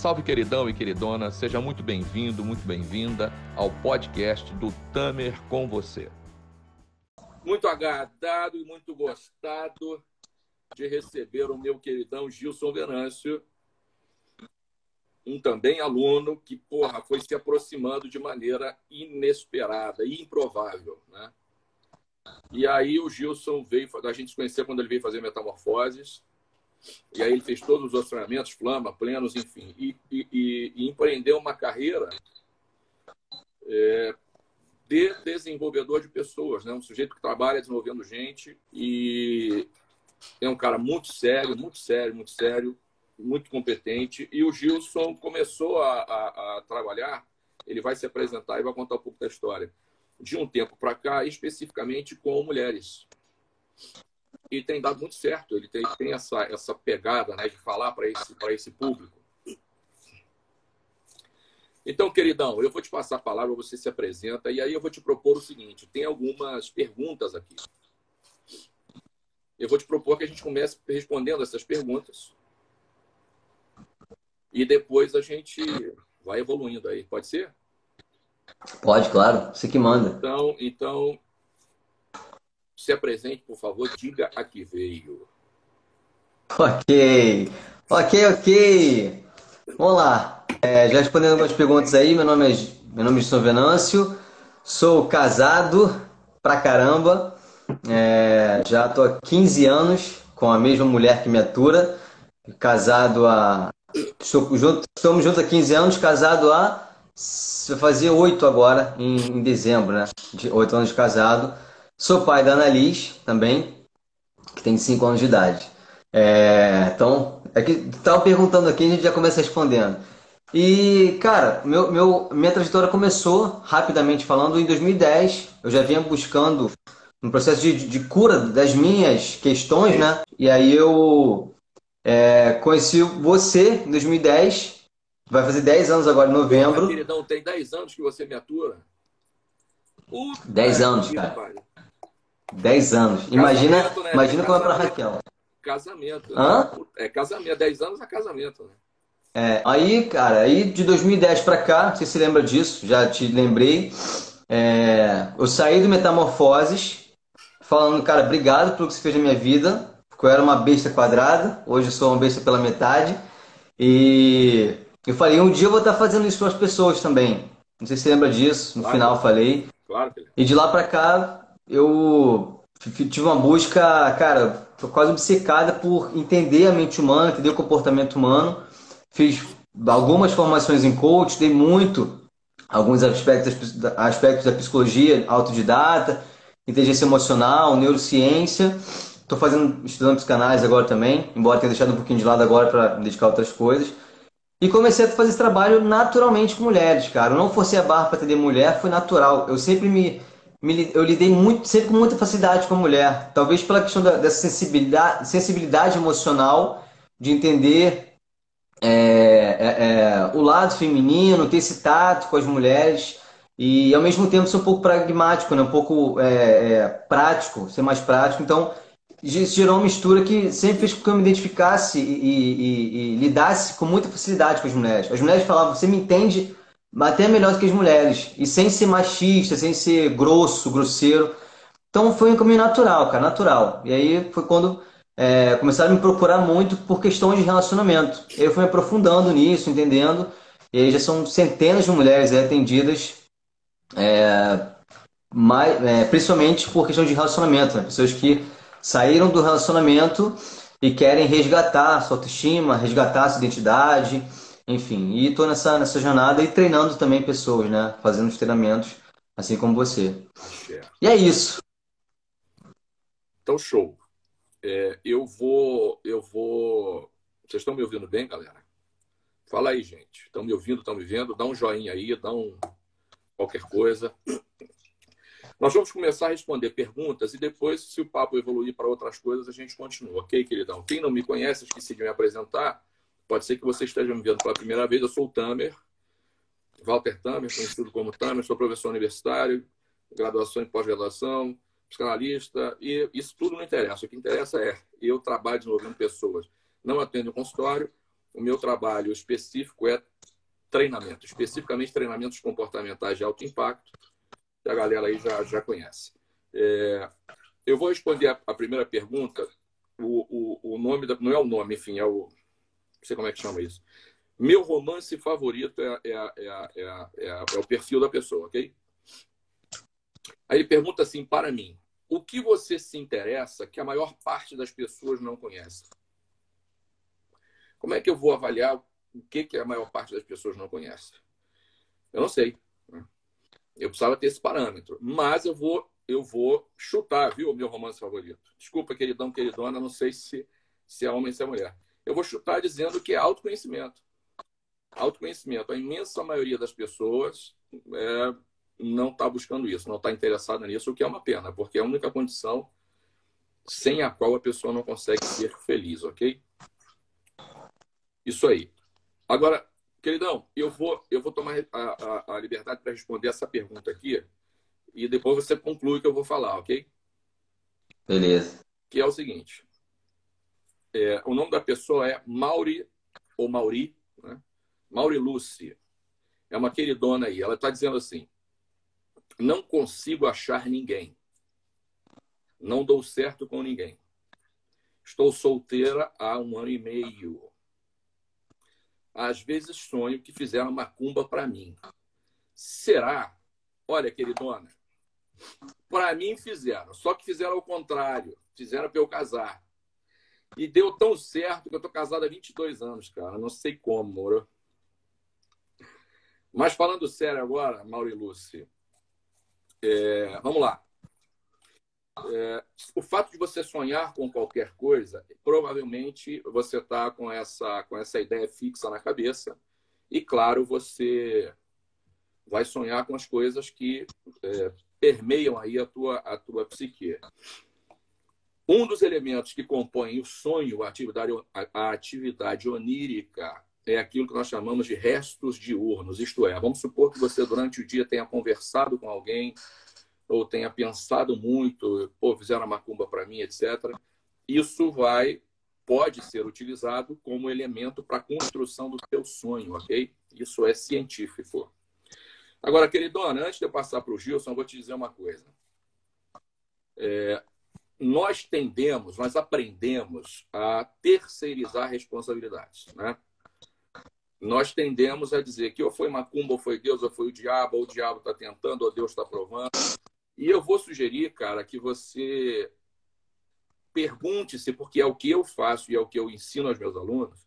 Salve, queridão e queridona, seja muito bem-vindo, muito bem-vinda ao podcast do Tamer com você. Muito agradado e muito gostado de receber o meu queridão Gilson Venâncio, um também aluno que, porra, foi se aproximando de maneira inesperada e improvável, né? E aí o Gilson veio, a gente se conhecia quando ele veio fazer Metamorfoses, e aí ele fez todos os treinamentos, flama, plenos, enfim, e, e, e empreendeu uma carreira é, de desenvolvedor de pessoas, né? Um sujeito que trabalha desenvolvendo gente e é um cara muito sério, muito sério, muito sério, muito competente. E o Gilson começou a, a, a trabalhar, ele vai se apresentar e vai contar um pouco da história, de um tempo para cá, especificamente com mulheres. E tem dado muito certo, ele tem, tem essa, essa pegada né, de falar para esse, esse público. Então, queridão, eu vou te passar a palavra, você se apresenta, e aí eu vou te propor o seguinte: tem algumas perguntas aqui. Eu vou te propor que a gente comece respondendo essas perguntas. E depois a gente vai evoluindo aí. Pode ser? Pode, claro. Você que manda. Então, então se apresente, por favor. Diga a que veio. Ok. Ok, ok. Vamos lá. É, já respondendo algumas perguntas aí. Meu nome é, meu nome é São Venâncio. Sou casado pra caramba. É, já estou há 15 anos com a mesma mulher que me atura. Casado há. Estou junto, estamos juntos há 15 anos, casado há. Vai fazer 8 agora, em, em dezembro, né? De 8 anos de casado. Sou pai da Annalise também, que tem 5 anos de idade. É, então, é que estava perguntando aqui, a gente já começa respondendo. E, cara, meu, meu, minha trajetória começou, rapidamente falando, em 2010. Eu já vinha buscando um processo de, de cura das minhas questões, né? E aí eu é, conheci você em 2010, vai fazer 10 anos agora em novembro. Pô, queridão, tem 10 anos que você me atua? Puta 10 anos, cara. Pai. 10 anos. Imagina, né? imagina como é pra Raquel. Casamento. Né? Hã? É casamento, 10 anos é casamento, né? É, aí, cara, aí de 2010 para cá, você se lembra disso, já te lembrei. É, eu saí do Metamorfoses, falando, cara, obrigado pelo que você fez na minha vida. Porque eu era uma besta quadrada, hoje eu sou uma besta pela metade. E eu falei, um dia eu vou estar fazendo isso para as pessoas também. Não sei se você lembra disso, no claro, final eu falei. Claro. E de lá para cá, eu tive uma busca, cara, quase obcecada por entender a mente humana, entender o comportamento humano. Fiz algumas formações em coach, dei muito alguns aspectos, aspectos da psicologia autodidata, inteligência emocional, neurociência. Estou fazendo, estudando psicanálise agora também, embora tenha deixado um pouquinho de lado agora para dedicar a outras coisas. E comecei a fazer esse trabalho naturalmente com mulheres, cara. Eu não forcei a barra para atender mulher, foi natural. Eu sempre me, eu lidei muito, sempre com muita facilidade com a mulher. Talvez pela questão da, dessa sensibilidade, sensibilidade emocional, de entender é, é, é, o lado feminino, ter esse tato com as mulheres e ao mesmo tempo ser um pouco pragmático, né? um pouco é, é, prático, ser mais prático. Então, gerou uma mistura que sempre fez com que eu me identificasse e, e, e, lidasse com muita facilidade com as mulheres. As mulheres falavam, você me entende até melhor do que as mulheres, e sem ser machista, sem ser grosso, grosseiro. Então foi um caminho natural, cara, natural. E aí foi quando é, começaram a me procurar muito por questões de relacionamento. Eu fui me aprofundando nisso, entendendo. E aí já são centenas de mulheres é, atendidas é, mais, é, principalmente por questão de relacionamento, né? pessoas que saíram do relacionamento e querem resgatar sua autoestima, resgatar sua identidade, enfim. E estou nessa, nessa jornada e treinando também pessoas, né? Fazendo os treinamentos, assim como você. E é isso. Então, show. É, eu vou. Eu vou. Vocês estão me ouvindo bem, galera? Fala aí, gente. Estão me ouvindo, estão me vendo? Dá um joinha aí, dá um qualquer coisa. Nós vamos começar a responder perguntas e depois, se o papo evoluir para outras coisas, a gente continua, ok, queridão? Quem não me conhece, esqueci de me apresentar, pode ser que você esteja me vendo pela primeira vez. Eu sou o Tamer, Walter Tamer, conhecido como Tamer, sou professor universitário, graduação e pós-graduação, psicanalista, e isso tudo não interessa. O que interessa é eu trabalho desenvolvendo pessoas. Não atendo consultório, o meu trabalho específico é treinamento, especificamente treinamentos comportamentais de alto impacto, que a galera aí já, já conhece. É, eu vou responder a, a primeira pergunta. O, o, o, nome da, não é o nome, enfim, é o. Não sei como é que chama isso. Meu romance favorito é, é, é, é, o perfil da pessoa, ok? Aí ele pergunta assim para mim: o que você se interessa que a maior parte das pessoas não conhece? Como é que eu vou avaliar o que, que a maior parte das pessoas não conhece? Eu não sei. Né? Eu precisava ter esse parâmetro. Mas eu vou, eu vou chutar, viu, meu romance favorito. Desculpa, queridão, queridona, não sei se, se é homem ou se é mulher. Eu vou chutar dizendo que é autoconhecimento. Autoconhecimento. A imensa maioria das pessoas é, não está buscando isso, não está interessada nisso, o que é uma pena, porque é a única condição sem a qual a pessoa não consegue ser feliz, ok? Isso aí. Agora, queridão, eu vou, eu vou tomar a, a, a liberdade para responder essa pergunta aqui e depois você conclui o que eu vou falar, ok? Beleza. Que é o seguinte: é, o nome da pessoa é Mauri, ou Mauri, né? Mauri Lucy. É uma queridona aí. Ela está dizendo assim: não consigo achar ninguém. Não dou certo com ninguém. Estou solteira há um ano e meio. Às vezes sonho que fizeram macumba para mim. Será? Olha, queridona, para mim fizeram, só que fizeram ao contrário. Fizeram para eu casar. E deu tão certo que eu tô casado há 22 anos, cara. Não sei como, moro. Mas falando sério agora, Mauro e é, vamos lá. É, o fato de você sonhar com qualquer coisa, provavelmente você está com essa, com essa ideia fixa na cabeça. E, claro, você vai sonhar com as coisas que é, permeiam aí a tua, a tua psique. Um dos elementos que compõem o sonho, a atividade, a atividade onírica, é aquilo que nós chamamos de restos diurnos. Isto é, vamos supor que você durante o dia tenha conversado com alguém, ou tenha pensado muito, pô, fizeram uma macumba para mim, etc. Isso vai, pode ser utilizado como elemento para a construção do teu sonho, ok? Isso é científico. Agora, queridona, antes de eu passar para o Gilson, eu vou te dizer uma coisa. É, nós tendemos, nós aprendemos a terceirizar responsabilidades, né? Nós tendemos a dizer que ou foi macumba, ou foi Deus, ou foi o diabo, ou o diabo está tentando, ou Deus está provando. E eu vou sugerir, cara, que você pergunte-se, porque é o que eu faço e é o que eu ensino aos meus alunos,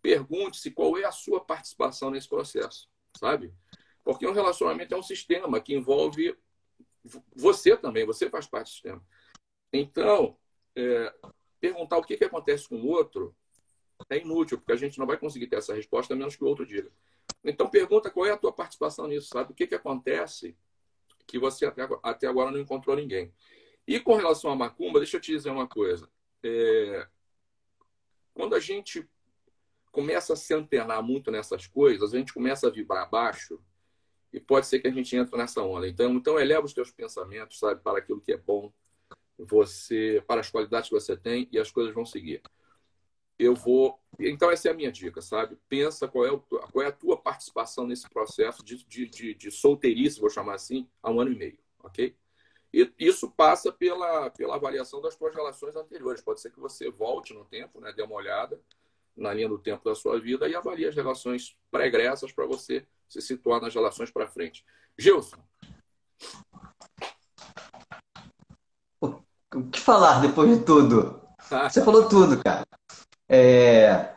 pergunte-se qual é a sua participação nesse processo, sabe? Porque um relacionamento é um sistema que envolve você também, você faz parte do sistema. Então, é, perguntar o que, que acontece com o outro é inútil, porque a gente não vai conseguir ter essa resposta a menos que o outro diga. Então, pergunta qual é a tua participação nisso, sabe? O que, que acontece que você até, agora não encontrou ninguém. E com relação à macumba, deixa eu te dizer uma coisa. É... Quando a gente começa a se antenar muito nessas coisas, a gente começa a vibrar baixo e pode ser que a gente entre nessa onda. Então, então eleva os teus pensamentos, sabe, para aquilo que é bom, você, para as qualidades que você tem e as coisas vão seguir. Eu vou então, essa é a minha dica, sabe? Pensa qual é, o, qual é a tua participação nesse processo de, de, de, de solteirice, vou chamar assim, há um ano e meio, ok? E isso passa pela, pela avaliação das tuas relações anteriores. Pode ser que você volte no tempo, né? dê uma olhada na linha do tempo da sua vida e avalie as relações pregressas para você se situar nas relações para frente. Gilson. O que falar depois de tudo? Você falou tudo, cara. É...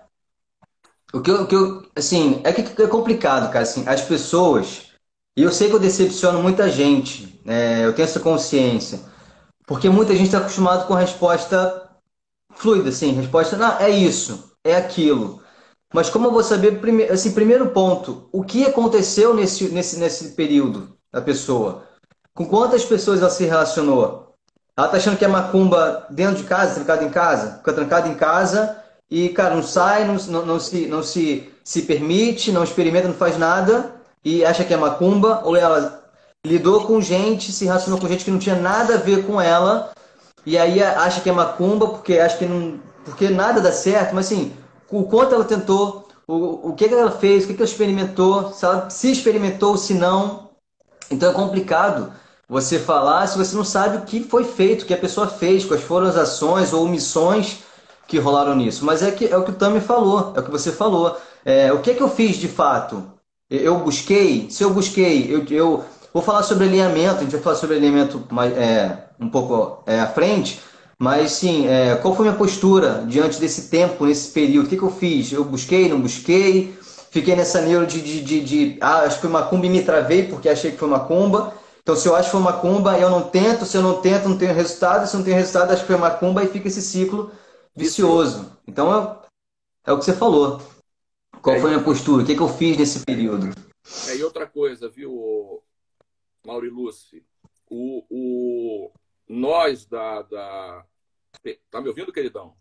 O que eu, o que eu, assim, é que é complicado, cara, assim, as pessoas, e eu sei que eu decepciono muita gente, né, eu tenho essa consciência, porque muita gente está acostumado com resposta fluida, assim, resposta, não, é isso, é aquilo. Mas como eu vou saber, prime, assim, primeiro ponto, o que aconteceu nesse, nesse, nesse período da pessoa? Com quantas pessoas ela se relacionou? Ela tá achando que é macumba dentro de casa, trancada em casa? Fica trancada em casa e, cara, não sai, não, não, não, se, não se, se permite, não experimenta, não faz nada e acha que é macumba, ou ela lidou com gente, se relacionou com gente que não tinha nada a ver com ela, e aí acha que é macumba porque acha que não. porque nada dá certo, mas assim, o quanto ela tentou, o, o que ela fez, o que ela experimentou, se ela se experimentou, se não. Então é complicado você falar se você não sabe o que foi feito, o que a pessoa fez, quais foram as ações ou omissões que rolaram nisso. Mas é, que, é o que o Tami falou, é o que você falou. É, o que é que eu fiz de fato? Eu busquei, se eu busquei, eu, eu vou falar sobre alinhamento, a gente vai falar sobre alinhamento mais, é, um pouco é, à frente, mas sim, é, qual foi minha postura diante desse tempo, nesse período? O que, que eu fiz? Eu busquei, não busquei? Fiquei nessa neuro de, de, de, de, ah, acho que foi macumba e me travei porque achei que foi macumba. Então, se eu acho que foi macumba, eu não tento. Se eu não tento, não tenho resultado. Se eu não tenho resultado, acho que foi macumba e fica esse ciclo vicioso. Então, é, é o que você falou. Qual é, foi a minha postura? O que, que eu fiz nesse período? É, e outra coisa, viu, Mauri Lucy? O, o, nós da, da. Tá me ouvindo, queridão?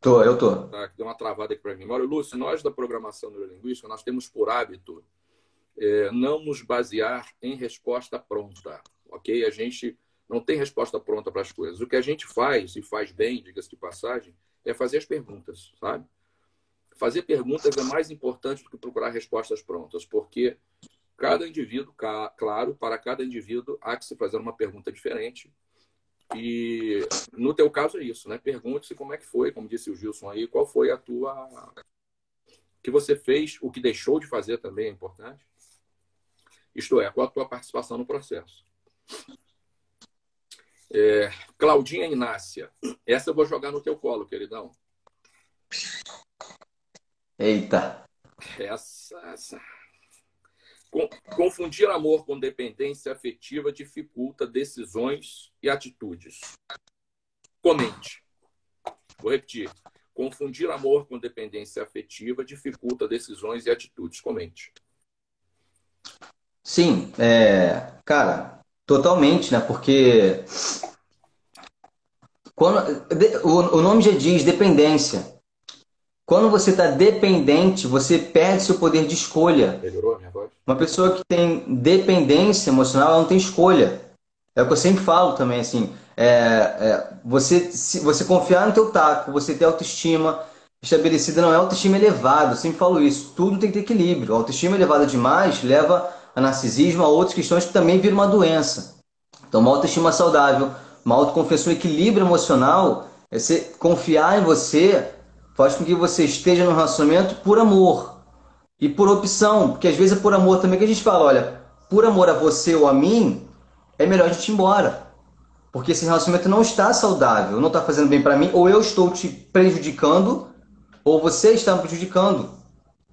Tô, eu tô. Tá, deu uma travada aqui para mim. Mauro Lúcio, nós da programação neurolinguística, nós temos por hábito é, não nos basear em resposta pronta, ok? A gente não tem resposta pronta para as coisas. O que a gente faz, e faz bem, diga-se de passagem, é fazer as perguntas, sabe? Fazer perguntas é mais importante do que procurar respostas prontas, porque cada indivíduo, claro, para cada indivíduo há que se fazer uma pergunta diferente. E no teu caso é isso, né? Pergunte-se como é que foi, como disse o Gilson aí, qual foi a tua que você fez, o que deixou de fazer também é importante. Isto é, qual a tua participação no processo. É, Claudinha Inácia, essa eu vou jogar no teu colo, queridão. Eita. Essa, essa. Confundir amor com dependência afetiva dificulta decisões e atitudes. Comente. Vou repetir. Confundir amor com dependência afetiva dificulta decisões e atitudes. Comente. Sim, é, cara, totalmente, né? Porque quando, o, o nome já diz dependência. Quando você está dependente, você perde seu poder de escolha. Melhorou a minha voz? Uma pessoa que tem dependência emocional, ela não tem escolha. É o que eu sempre falo também, assim. É, é, você, se você confiar no teu taco, você ter autoestima estabelecida, não é autoestima elevada. Eu sempre falo isso. Tudo tem que ter equilíbrio. A autoestima elevada demais leva a narcisismo, a outras questões que também viram uma doença. Então, uma autoestima saudável, uma autoconfiança, um equilíbrio emocional, é você confiar em você faz com que você esteja no relacionamento por amor e por opção, porque às vezes é por amor também que a gente fala, olha, por amor a você ou a mim, é melhor a gente ir embora. Porque esse relacionamento não está saudável, não está fazendo bem para mim, ou eu estou te prejudicando, ou você está me prejudicando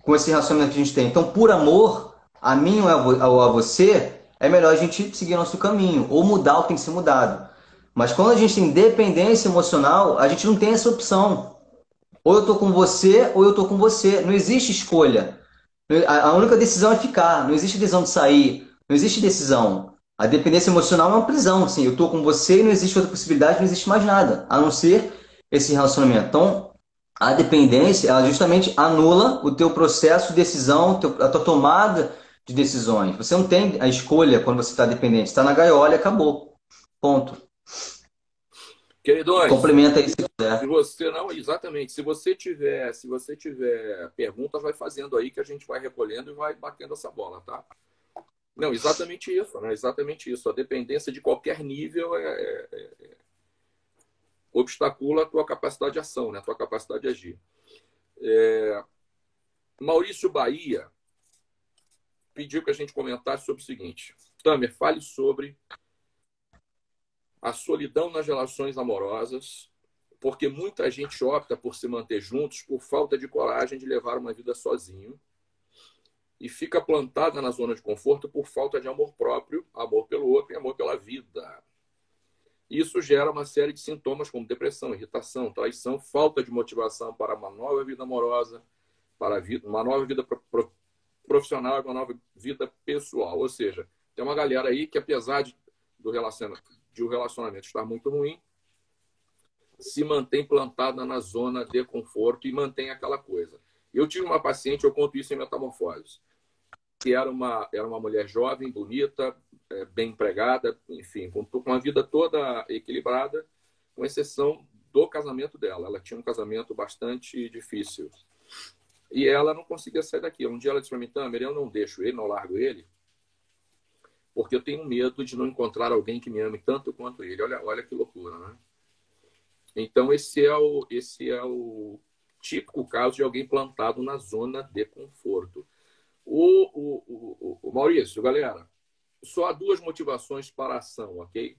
com esse relacionamento que a gente tem. Então, por amor a mim ou a você, é melhor a gente seguir nosso caminho, ou mudar o que tem que ser mudado. Mas quando a gente tem dependência emocional, a gente não tem essa opção. Ou eu estou com você, ou eu estou com você. Não existe escolha. A única decisão é ficar. Não existe decisão de sair. Não existe decisão. A dependência emocional é uma prisão. Assim, eu estou com você e não existe outra possibilidade, não existe mais nada, a não ser esse relacionamento. Então, a dependência, ela justamente anula o teu processo de decisão, a tua tomada de decisões. Você não tem a escolha quando você está dependente. Está na gaiola e acabou. Ponto. Queridões, complementa aí se quiser. Se você não, exatamente. Se você tiver, se você tiver perguntas, vai fazendo aí que a gente vai recolhendo e vai batendo essa bola, tá? Não, exatamente isso, né? Exatamente isso. A dependência de qualquer nível é, é, é, é obstacula a tua capacidade de ação, né? A tua capacidade de agir. É... Maurício Bahia pediu que a gente comentasse sobre o seguinte. Tamer, fale sobre a solidão nas relações amorosas, porque muita gente opta por se manter juntos por falta de coragem de levar uma vida sozinho e fica plantada na zona de conforto por falta de amor próprio, amor pelo outro e amor pela vida. Isso gera uma série de sintomas como depressão, irritação, traição, falta de motivação para uma nova vida amorosa, para uma nova vida profissional e uma nova vida pessoal. Ou seja, tem uma galera aí que, apesar de, do relacionamento, de o um relacionamento estar muito ruim, se mantém plantada na zona de conforto e mantém aquela coisa. Eu tive uma paciente, eu conto isso em Metamorfose, que era uma, era uma mulher jovem, bonita, é, bem empregada, enfim, com, com a vida toda equilibrada, com exceção do casamento dela. Ela tinha um casamento bastante difícil. E ela não conseguia sair daqui. Um dia ela disse para mim, Tamer, eu não deixo ele, não largo ele, porque eu tenho medo de não encontrar alguém que me ame tanto quanto ele. Olha, olha que loucura, né? Então, esse é o, esse é o típico caso de alguém plantado na zona de conforto. O, o, o, o Maurício, galera, só há duas motivações para a ação, ok?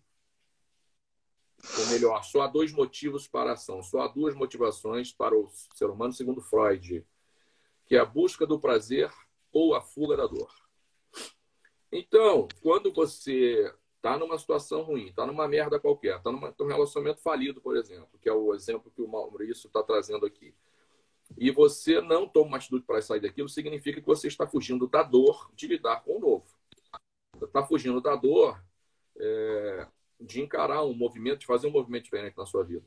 Ou melhor, só há dois motivos para a ação, só há duas motivações para o ser humano, segundo Freud, que é a busca do prazer ou a fuga da dor. Então, quando você está numa situação ruim, está numa merda qualquer, está num relacionamento falido, por exemplo, que é o exemplo que o Maurício está trazendo aqui, e você não toma uma atitude para sair daquilo, significa que você está fugindo da dor de lidar com o novo. Está fugindo da dor é, de encarar um movimento, de fazer um movimento diferente na sua vida.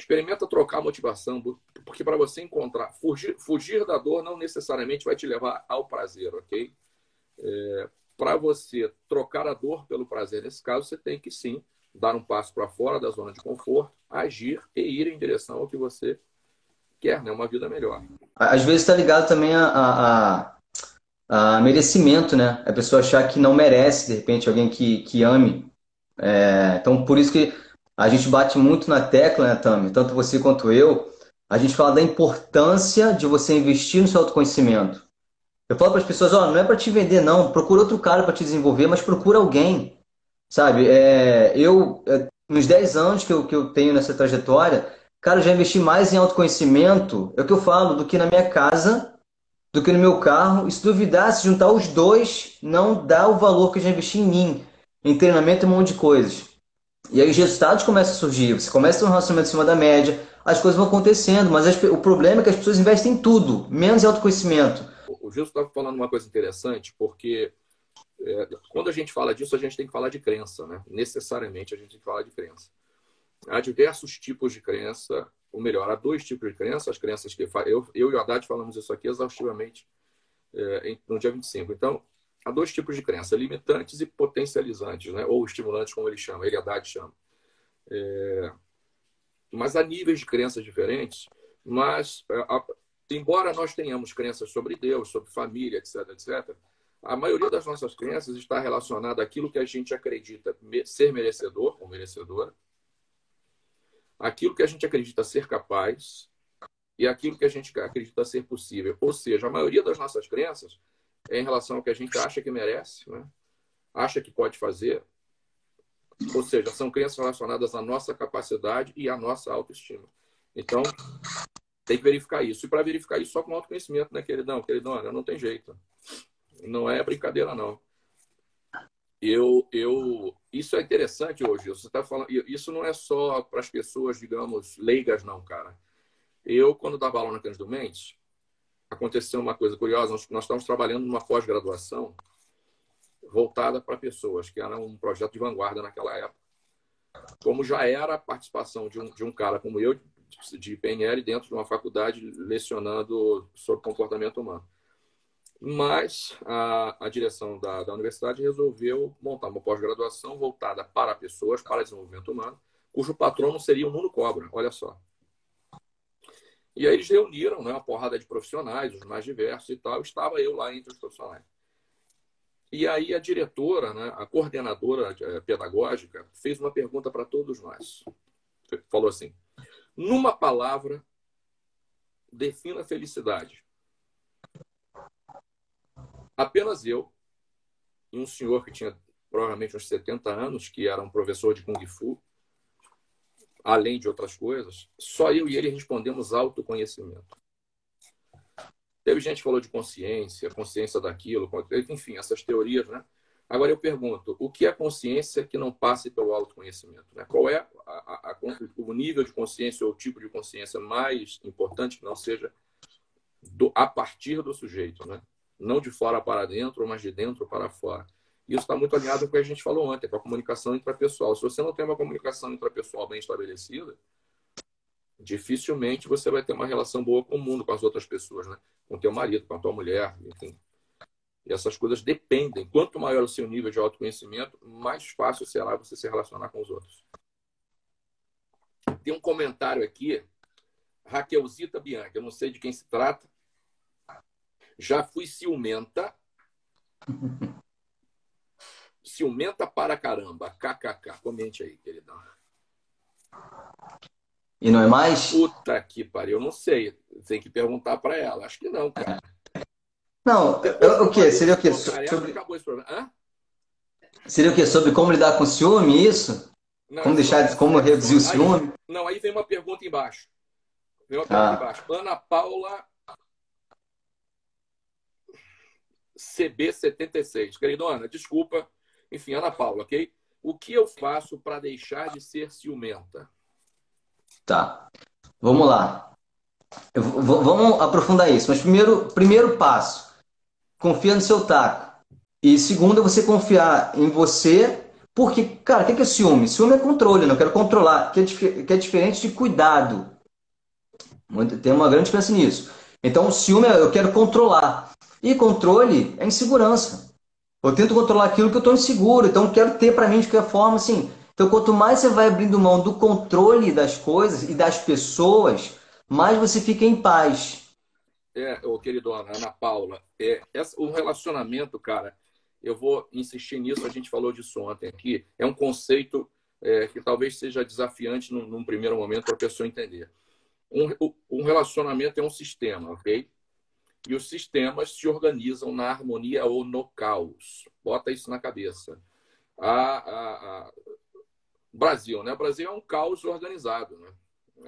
Experimenta trocar a motivação, porque para você encontrar, fugir, fugir da dor não necessariamente vai te levar ao prazer, ok? É, para você trocar a dor pelo prazer, nesse caso, você tem que sim dar um passo para fora da zona de conforto, agir e ir em direção ao que você quer, né? Uma vida melhor. Às vezes está ligado também a, a, a, merecimento, né? A pessoa achar que não merece, de repente, alguém que, que ame. É, então, por isso que a gente bate muito na tecla, né, Tami? Tanto você quanto eu. A gente fala da importância de você investir no seu autoconhecimento. Eu falo para as pessoas, ó, não é para te vender, não. Procura outro cara para te desenvolver, mas procura alguém. Sabe? É, eu, é, nos 10 anos que eu, que eu tenho nessa trajetória, Cara, eu já investi mais em autoconhecimento, é o que eu falo, do que na minha casa, do que no meu carro. E se duvidar, se juntar os dois, não dá o valor que eu já investi em mim, em treinamento e um monte de coisas. E aí os resultados começam a surgir. Você começa a ter um relacionamento acima da média, as coisas vão acontecendo, mas as, o problema é que as pessoas investem em tudo, menos em autoconhecimento. O Gilson estava falando uma coisa interessante, porque é, quando a gente fala disso, a gente tem que falar de crença, né? Necessariamente a gente tem que falar de crença há diversos tipos de crença, ou melhor, há dois tipos de crença, as crenças que eu, eu e o Haddad falamos isso aqui exaustivamente é, no dia 25. Então, há dois tipos de crença, limitantes e potencializantes, né? ou estimulantes, como ele chama, ele Haddad chama. É, mas há níveis de crenças diferentes, mas é, a, embora nós tenhamos crenças sobre Deus, sobre família, etc, etc, a maioria das nossas crenças está relacionada àquilo que a gente acredita ser merecedor ou merecedora, aquilo que a gente acredita ser capaz e aquilo que a gente acredita ser possível. Ou seja, a maioria das nossas crenças em relação ao que a gente acha que merece, né? acha que pode fazer. Ou seja, são crenças relacionadas à nossa capacidade e à nossa autoestima. Então, tem que verificar isso. E para verificar isso só com autoconhecimento, né, queridão? Queridona, não tem jeito. Não é brincadeira, não eu, eu, isso é interessante hoje. Você está falando, isso não é só para as pessoas, digamos, leigas, não, cara. Eu, quando dava aula na Cândido Mendes, aconteceu uma coisa curiosa. Nós, nós estávamos trabalhando numa pós-graduação voltada para pessoas, que era um projeto de vanguarda naquela época. Como já era a participação de um, de um cara como eu, de PNL, dentro de uma faculdade, lecionando sobre comportamento humano. Mas a, a direção da, da universidade resolveu montar uma pós-graduação voltada para pessoas, para desenvolvimento humano, cujo patrono seria o Mundo Cobra, olha só. E aí eles reuniram né, uma porrada de profissionais, os mais diversos e tal, estava eu lá entre os profissionais. E aí a diretora, né, a coordenadora eh, pedagógica, fez uma pergunta para todos nós. Falou assim: numa palavra, defina felicidade. Apenas eu e um senhor que tinha provavelmente uns 70 anos, que era um professor de Kung Fu, além de outras coisas, só eu e ele respondemos autoconhecimento. Teve gente que falou de consciência, consciência daquilo, enfim, essas teorias, né? Agora eu pergunto, o que é consciência que não passe pelo autoconhecimento? Né? Qual é a, a, a, o nível de consciência ou o tipo de consciência mais importante que não seja do, a partir do sujeito, né? não de fora para dentro, mas de dentro para fora. Isso está muito alinhado com o que a gente falou ontem, com a comunicação intrapessoal. Se você não tem uma comunicação intrapessoal bem estabelecida, dificilmente você vai ter uma relação boa com o mundo, com as outras pessoas, né? com o teu marido, com a tua mulher, enfim. E essas coisas dependem. Quanto maior o seu nível de autoconhecimento, mais fácil será você se relacionar com os outros. Tem um comentário aqui, Raquelzita Bianca, eu não sei de quem se trata. Já fui ciumenta. ciumenta para caramba. KKK. Comente aí, queridão. E não é mais? Puta que pariu, eu não sei. Tem que perguntar para ela. Acho que não, cara. Não, eu, o que? Seria o quê? Sobre... Seria o quê? Sobre como lidar com ciúme, isso? Não, como deixar, como reduzir o ciúme? Aí, não, aí vem uma pergunta embaixo. Vem uma pergunta ah. embaixo. Ana Paula CB76. Queridona, desculpa. Enfim, Ana Paula, ok? O que eu faço para deixar de ser ciumenta? Tá. Vamos lá. Vou, vamos aprofundar isso. Mas primeiro, primeiro passo, confia no seu taco. E segundo, é você confiar em você. Porque, cara, o que é ciúme? Ciúme é controle, não né? quero controlar, que é, que é diferente de cuidado. Tem uma grande diferença nisso. Então, ciúme é eu quero controlar. E controle é insegurança. Eu tento controlar aquilo que eu estou inseguro. Então, eu quero ter para mim de qualquer forma, assim, então, quanto mais você vai abrindo mão do controle das coisas e das pessoas, mais você fica em paz. É, ô, querido Ana Paula, é, essa, o relacionamento, cara, eu vou insistir nisso, a gente falou disso ontem aqui, é um conceito é, que talvez seja desafiante num, num primeiro momento para a pessoa entender. Um, um relacionamento é um sistema, ok? E os sistemas se organizam na harmonia ou no caos. Bota isso na cabeça. A, a, a, Brasil, né? O Brasil é um caos organizado, né?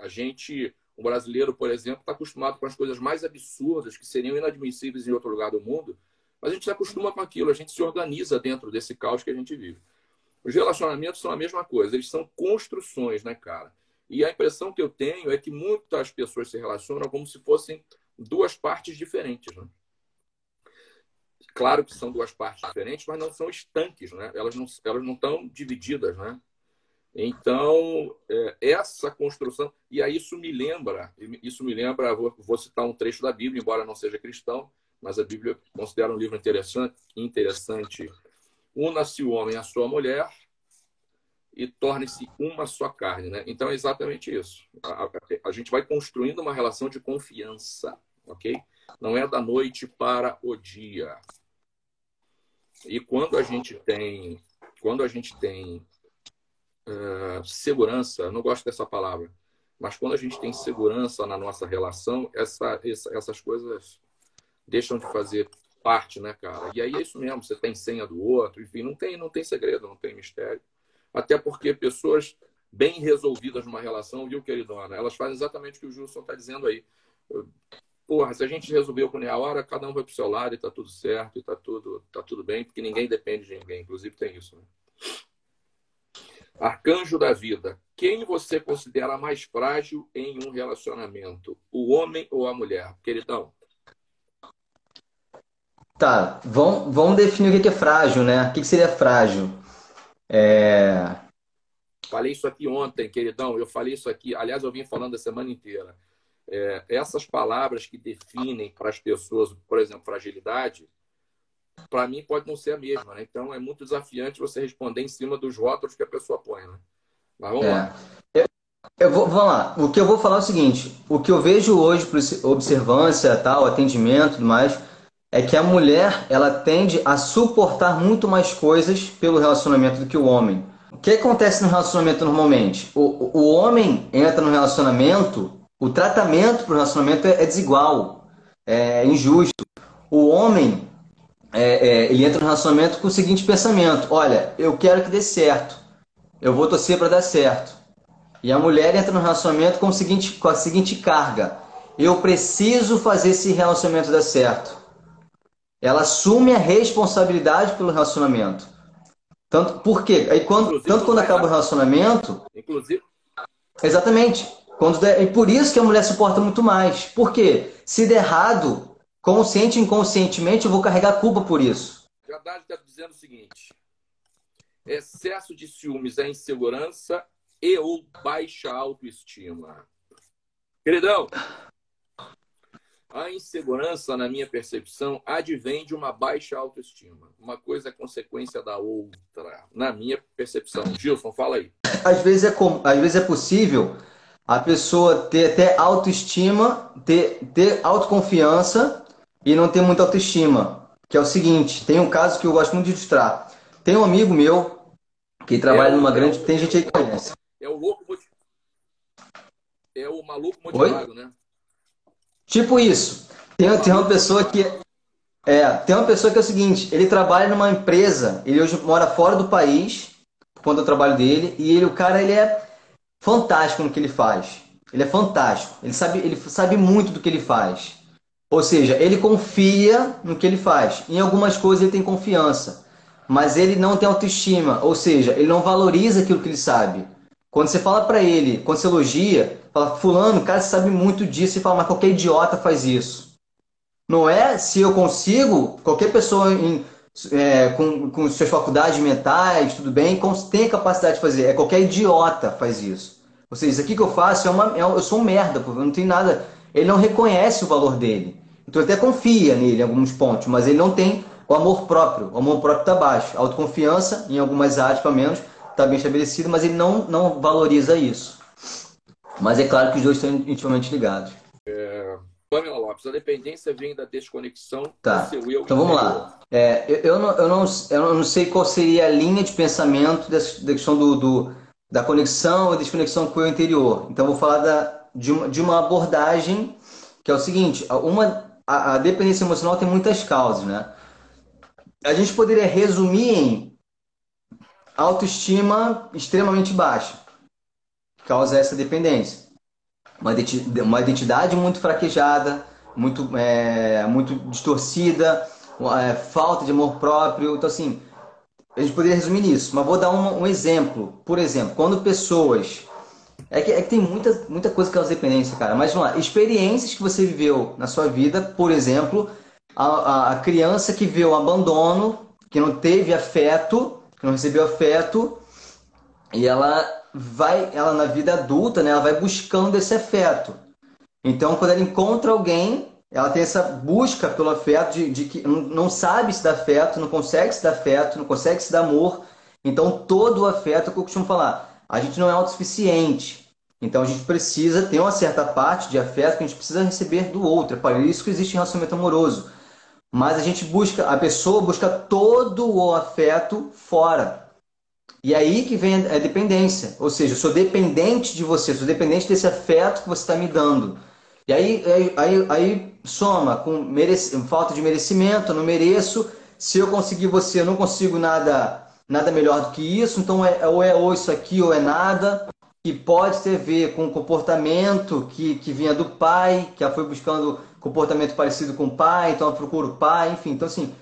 A gente, o brasileiro, por exemplo, está acostumado com as coisas mais absurdas que seriam inadmissíveis em outro lugar do mundo, mas a gente se acostuma com aquilo, a gente se organiza dentro desse caos que a gente vive. Os relacionamentos são a mesma coisa, eles são construções, né, cara? E a impressão que eu tenho é que muitas pessoas se relacionam como se fossem duas partes diferentes, né? Claro que são duas partes diferentes, mas não são estanques, né? Elas não, elas não estão divididas, né? Então, é, essa construção, e aí isso me lembra, isso me lembra, vou, vou, citar um trecho da Bíblia, embora não seja cristão, mas a Bíblia considera um livro interessante. interessante. Una-se o homem à sua mulher e torne-se uma só carne. Né? Então, é exatamente isso. A, a, a gente vai construindo uma relação de confiança, ok? Não é da noite para o dia. E quando a gente tem, quando a gente tem uh, segurança, não gosto dessa palavra, mas quando a gente tem segurança na nossa relação, essa, essa, essas coisas deixam de fazer parte, né, cara? E aí é isso mesmo, você tem senha do outro, enfim, não tem, não tem segredo, não tem mistério. Até porque pessoas bem resolvidas numa relação, viu, queridona? Elas fazem exatamente o que o Gilson está dizendo aí. Porra, se a gente resolveu com a hora, cada um vai pro seu lado e tá tudo certo, e tá tudo, tá tudo bem, porque ninguém depende de ninguém. Inclusive tem isso, né? Arcanjo da vida. Quem você considera mais frágil em um relacionamento? O homem ou a mulher? Queridão. Tá, vamos, vamos definir o que é frágil, né? O que seria frágil? É... Falei isso aqui ontem, queridão. Eu falei isso aqui. Aliás, eu vim falando a semana inteira. É, essas palavras que definem para as pessoas, por exemplo, fragilidade, para mim pode não ser a mesma, né? Então é muito desafiante você responder em cima dos rótulos que a pessoa põe, né? Mas vamos é. lá. Eu, eu vou, vamos lá. O que eu vou falar é o seguinte: o que eu vejo hoje por observância, tal, atendimento, tudo mais, é que a mulher ela tende a suportar muito mais coisas pelo relacionamento do que o homem. O que acontece no relacionamento normalmente? O, o homem entra no relacionamento, o tratamento para o relacionamento é, é desigual, é injusto. O homem é, é, ele entra no relacionamento com o seguinte pensamento: olha, eu quero que dê certo, eu vou torcer para dar certo. E a mulher entra no relacionamento com, o seguinte, com a seguinte carga: eu preciso fazer esse relacionamento dar certo. Ela assume a responsabilidade pelo relacionamento. Tanto porque aí quando tanto quando acaba o relacionamento, inclusive exatamente quando der, e por isso que a mulher suporta muito mais. Porque se der errado, consciente e inconscientemente, eu vou carregar a culpa por isso. Haddad está dizendo o seguinte: excesso de ciúmes é insegurança e ou baixa autoestima. Queridão, a insegurança, na minha percepção, advém de uma baixa autoestima. Uma coisa é consequência da outra, na minha percepção. Gilson, fala aí. Às vezes é, com... Às vezes é possível a pessoa ter até autoestima, ter, ter autoconfiança e não ter muita autoestima. Que é o seguinte, tem um caso que eu gosto muito de ilustrar. Tem um amigo meu que trabalha é numa grande. tem gente aí que conhece. É o louco É o maluco motivado, Oi? né? Tipo isso. Tem, tem uma pessoa que. É, tem uma pessoa que é o seguinte, ele trabalha numa empresa, ele hoje mora fora do país, por conta do trabalho dele, e ele, o cara ele é fantástico no que ele faz. Ele é fantástico. Ele sabe, ele sabe muito do que ele faz. Ou seja, ele confia no que ele faz. Em algumas coisas ele tem confiança, mas ele não tem autoestima. Ou seja, ele não valoriza aquilo que ele sabe. Quando você fala para ele, quando você elogia, fala, fulano, cara, sabe muito disso, e fala, mas qualquer idiota faz isso. Não é se eu consigo, qualquer pessoa em, é, com, com suas faculdades mentais, tudo bem, tem capacidade de fazer. É qualquer idiota faz isso. Ou seja, isso aqui que eu faço é uma. É, eu sou um merda, pô, eu não tenho nada. Ele não reconhece o valor dele. Então até confia nele em alguns pontos, mas ele não tem o amor próprio. O amor próprio está baixo. A autoconfiança, em algumas áreas, pelo menos, está bem estabelecido, mas ele não, não valoriza isso. Mas é claro que os dois estão intimamente ligados. É, Pamela Lopes, a dependência vem da desconexão tá. do seu eu Então vamos lá. É, eu, eu, não, eu, não, eu não sei qual seria a linha de pensamento dessa, da questão do, do, da conexão e desconexão com o eu interior. Então vou falar da, de, uma, de uma abordagem que é o seguinte: uma, a, a dependência emocional tem muitas causas, né? A gente poderia resumir em autoestima extremamente baixa, que causa essa dependência. Uma identidade muito fraquejada, muito, é, muito distorcida, é, falta de amor próprio. Então, assim, a gente poderia resumir nisso, mas vou dar um, um exemplo. Por exemplo, quando pessoas. É que, é que, tem muita, muita coisa que causa dependência, cara. Mas vamos lá, experiências que você viveu na sua vida, por exemplo, a, a criança que vê o abandono, que não teve afeto, que não recebeu afeto, e ela vai, ela na vida adulta, né, ela vai buscando esse afeto. Então, quando ela encontra alguém, ela tem essa busca pelo afeto de, de que não sabe se dar afeto, não consegue se dar afeto, não consegue se dar amor. Então, todo o afeto, é o que eu costumo falar, a gente não é autossuficiente. Então, a gente precisa ter uma certa parte de afeto que a gente precisa receber do outro. É para isso que existe relacionamento amoroso. Mas a gente busca, a pessoa busca todo o afeto fora. E aí que vem a dependência. Ou seja, eu sou dependente de você, sou dependente desse afeto que você está me dando. E aí, aí, aí, soma com merece, falta de merecimento, eu não mereço. Se eu conseguir você, eu não consigo nada, nada melhor do que isso. Então, é, ou é ou isso aqui ou é nada. Que pode ter a ver com o comportamento que, que vinha do pai, que ela foi buscando comportamento parecido com o pai, então ela procura o pai, enfim. Então, assim,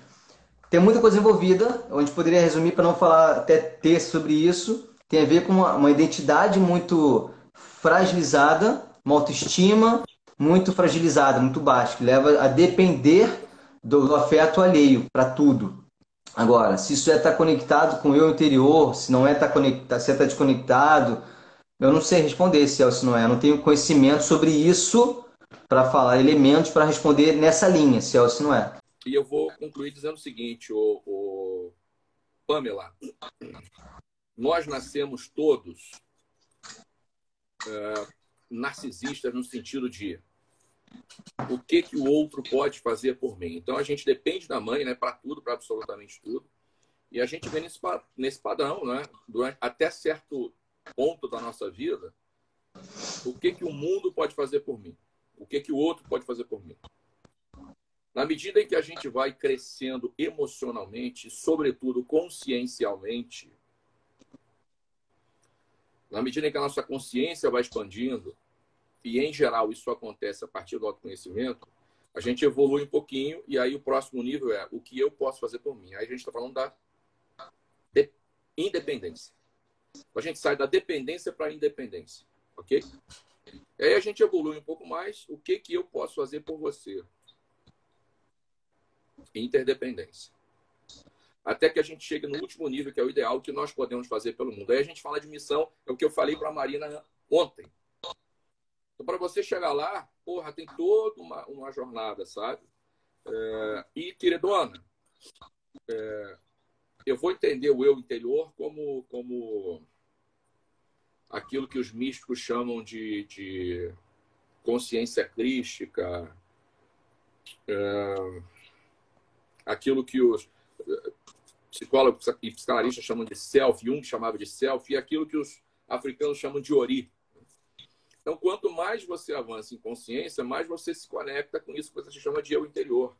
tem muita coisa envolvida. Gente poderia resumir para não falar até texto sobre isso. Tem a ver com uma, uma identidade muito fragilizada, uma autoestima muito fragilizada, muito baixa, que leva a depender do, do afeto alheio para tudo. Agora, se isso é estar tá conectado com o eu interior, se não é estar tá conectado, se é tá desconectado, eu não sei responder se é ou se não é. Eu não tenho conhecimento sobre isso para falar elementos para responder nessa linha, se é ou se não é. E eu vou concluir dizendo o seguinte, o, o... Pamela, nós nascemos todos é, narcisistas no sentido de o que, que o outro pode fazer por mim. Então a gente depende da mãe, né, para tudo, para absolutamente tudo. E a gente vê nesse, nesse padrão, né, durante até certo ponto da nossa vida, o que que o mundo pode fazer por mim? O que que o outro pode fazer por mim? Na medida em que a gente vai crescendo emocionalmente, sobretudo consciencialmente, na medida em que a nossa consciência vai expandindo, e em geral isso acontece a partir do autoconhecimento, a gente evolui um pouquinho e aí o próximo nível é o que eu posso fazer por mim. Aí a gente está falando da independência. A gente sai da dependência para a independência, ok? E aí a gente evolui um pouco mais. O que que eu posso fazer por você? Interdependência. Até que a gente chegue no último nível, que é o ideal que nós podemos fazer pelo mundo. Aí a gente fala de missão, é o que eu falei para a Marina ontem. Então, para você chegar lá, porra, tem toda uma, uma jornada, sabe? É, e, queridona, é, eu vou entender o eu interior como, como aquilo que os místicos chamam de, de consciência crística, é, aquilo que os é, psicólogos e psicanalistas chamam de self, Jung chamava de self, e aquilo que os africanos chamam de ori. Então, quanto mais você avança em consciência, mais você se conecta com isso que você chama de eu interior,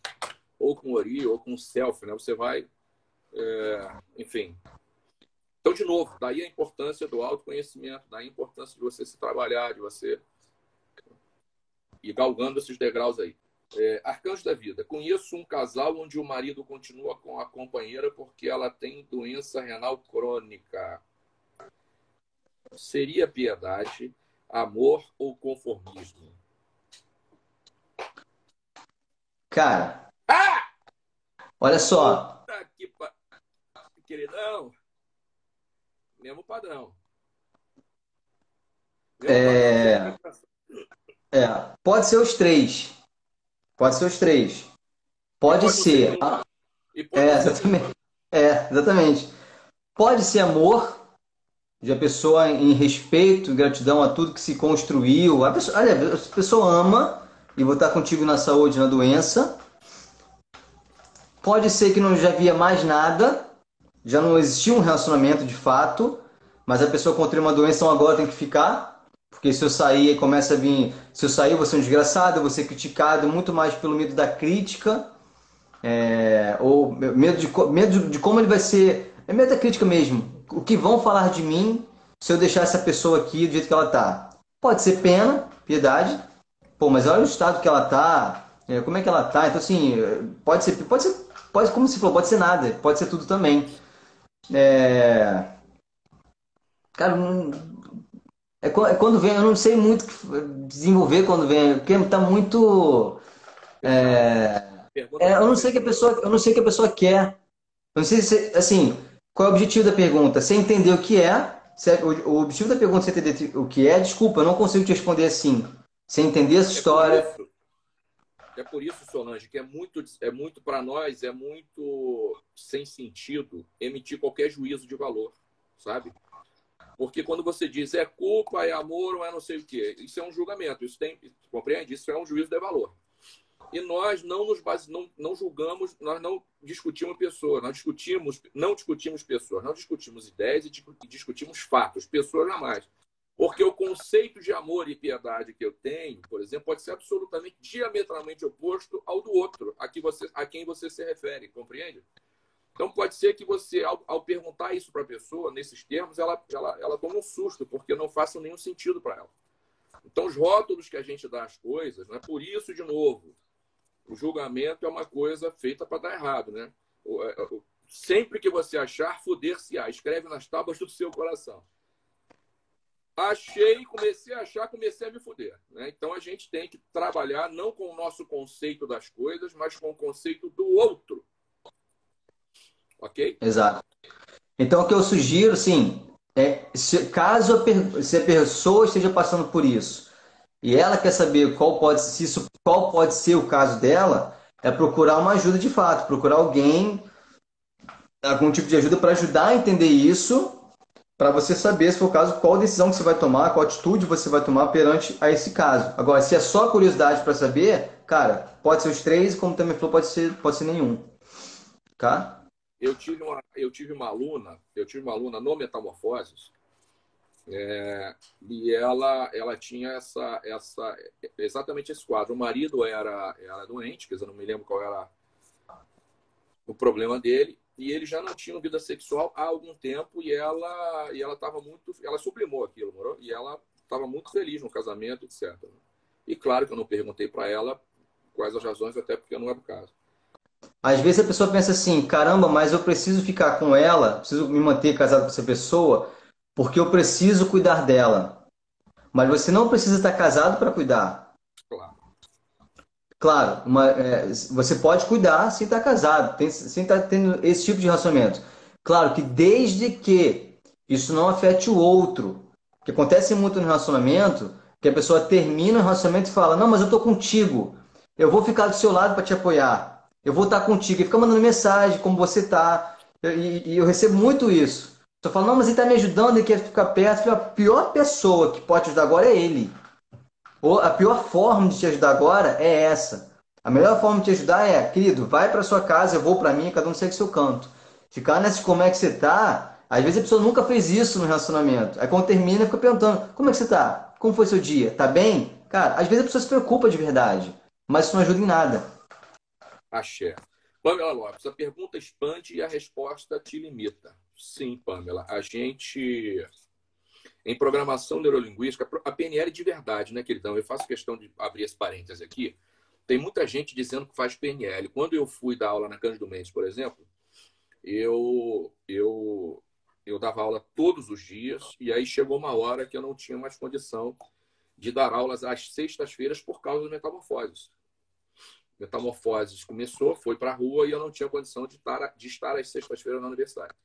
ou com ori, ou com self, né? Você vai, é, enfim. Então, de novo, daí a importância do autoconhecimento, daí a importância de você se trabalhar, de você ir galgando esses degraus aí. É, Arcanjo da Vida. Conheço um casal onde o marido continua com a companheira porque ela tem doença renal crônica. Seria piedade, amor ou conformismo? Cara, ah! olha só. Que pa... Queridão, mesmo padrão. Mesmo é... Padrão. é, pode ser os três. Pode ser os três. Pode, pode ser. ser pode é, exatamente. É, exatamente. Pode ser amor, de a pessoa em respeito, gratidão a tudo que se construiu. A pessoa, olha, a pessoa ama e vou estar contigo na saúde, na doença. Pode ser que não já havia mais nada, já não existia um relacionamento de fato, mas a pessoa contraiu uma doença, então agora tem que ficar. Porque se eu sair, começa a vir. Se eu sair, eu vou ser um desgraçado, eu vou ser criticado muito mais pelo medo da crítica, é, ou medo de, medo de como ele vai ser. É medo da crítica mesmo. O que vão falar de mim se eu deixar essa pessoa aqui do jeito que ela tá? Pode ser pena, piedade. Pô, mas olha o estado que ela tá, é, como é que ela tá. Então, assim, pode ser, pode ser, pode, como se falou, pode ser nada, pode ser tudo também. É... Cara, não, é, é quando vem, eu não sei muito desenvolver quando vem, porque tá muito. É, é, eu não sei que a pessoa, eu não sei o que a pessoa quer. Eu não sei se, assim, qual é o objetivo da pergunta? Você entender o que é. é o, objetivo da pergunta é você entender o que é. Desculpa, eu não consigo te responder assim. Você entender essa história. Por é por isso, Solange, que é muito, é muito para nós, é muito sem sentido emitir qualquer juízo de valor, sabe? Porque quando você diz é culpa, é amor ou é não sei o quê, isso é um julgamento, isso tem, compreende? Isso é um juízo de valor. E nós não nos base, não, não julgamos, nós não discutimos pessoas, nós discutimos, não discutimos pessoas, não discutimos ideias e discutimos fatos, pessoas jamais. Porque o conceito de amor e piedade que eu tenho, por exemplo, pode ser absolutamente diametralmente oposto ao do outro, a, que você, a quem você se refere, compreende? Então pode ser que você, ao, ao perguntar isso para a pessoa, nesses termos, ela, ela, ela toma um susto, porque não façam nenhum sentido para ela. Então, os rótulos que a gente dá às coisas, né? por isso, de novo, o julgamento é uma coisa feita para dar errado. Né? É, sempre que você achar, foder-se-á. Escreve nas tábuas do seu coração. Achei, comecei a achar, comecei a me foder. Né? Então, a gente tem que trabalhar não com o nosso conceito das coisas, mas com o conceito do outro ok? Exato. Então, o que eu sugiro, sim, é se, caso a, se a pessoa esteja passando por isso e ela quer saber qual pode, se isso, qual pode ser o caso dela, é procurar uma ajuda de fato, procurar alguém, algum tipo de ajuda para ajudar a entender isso, para você saber, se for o caso, qual decisão que você vai tomar, qual atitude você vai tomar perante a esse caso. Agora, se é só curiosidade para saber, cara, pode ser os três, como também falou, pode ser, pode ser nenhum. Tá? Eu tive uma, eu tive uma aluna, eu tive uma aluna no Metamorfoses, é, e ela, ela tinha essa, essa, exatamente esse quadro. O marido era, era doente, quer dizer, não me lembro qual era o problema dele, e ele já não tinha vida sexual há algum tempo, e ela e ela estava muito, ela sublimou aquilo, morou? e ela estava muito feliz no casamento, etc. E claro que eu não perguntei para ela quais as razões, até porque não era o caso. Às vezes a pessoa pensa assim, caramba, mas eu preciso ficar com ela, preciso me manter casado com essa pessoa, porque eu preciso cuidar dela. Mas você não precisa estar casado para cuidar. Claro. Claro, uma, é, você pode cuidar sem estar casado, tem, sem estar tendo esse tipo de relacionamento. Claro que desde que isso não afete o outro, que acontece muito no relacionamento, que a pessoa termina o relacionamento e fala, não, mas eu estou contigo, eu vou ficar do seu lado para te apoiar. Eu vou estar contigo. E fica mandando mensagem, como você está. E, e, eu recebo muito isso. Só fala, não, mas ele tá me ajudando, ele quer ficar perto. A pior pessoa que pode te ajudar agora é ele. Ou a pior forma de te ajudar agora é essa. A melhor forma de te ajudar é, querido, vai para sua casa, eu vou para mim, cada um segue seu canto. Ficar nesse como é que você tá, às vezes a pessoa nunca fez isso no relacionamento. Aí quando termina, fica perguntando, como é que você tá? Como foi seu dia? Tá bem? Cara, às vezes a pessoa se preocupa de verdade, mas isso não ajuda em nada. Axé. Pamela Lopes, a pergunta expande e a resposta te limita. Sim, Pamela. A gente, em programação neurolinguística, a PNL de verdade, né, queridão? Eu faço questão de abrir esse parênteses aqui. Tem muita gente dizendo que faz PNL. Quando eu fui dar aula na Cândido Mendes, por exemplo, eu, eu, eu dava aula todos os dias e aí chegou uma hora que eu não tinha mais condição de dar aulas às sextas-feiras por causa das metamorfoses. Metamorfoses começou, foi para a rua e eu não tinha condição de estar, de estar às sextas-feiras na universidade.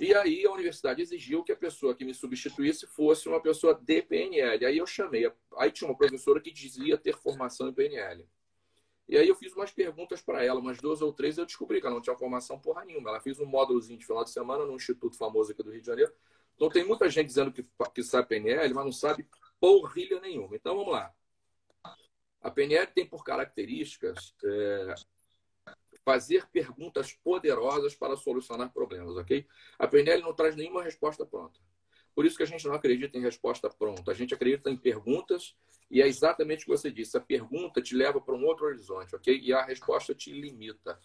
E aí a universidade exigiu que a pessoa que me substituísse fosse uma pessoa de PNL. Aí eu chamei, aí tinha uma professora que dizia ter formação em PNL. E aí eu fiz umas perguntas para ela, umas duas ou três, eu descobri que ela não tinha formação porra nenhuma. Ela fez um módulozinho de final de semana num instituto famoso aqui do Rio de Janeiro. Então tem muita gente dizendo que, que sabe PNL, mas não sabe porrilha nenhuma. Então vamos lá. A PNL tem por características é, fazer perguntas poderosas para solucionar problemas, ok? A PNL não traz nenhuma resposta pronta. Por isso que a gente não acredita em resposta pronta. A gente acredita em perguntas e é exatamente o que você disse. A pergunta te leva para um outro horizonte, ok? E a resposta te limita.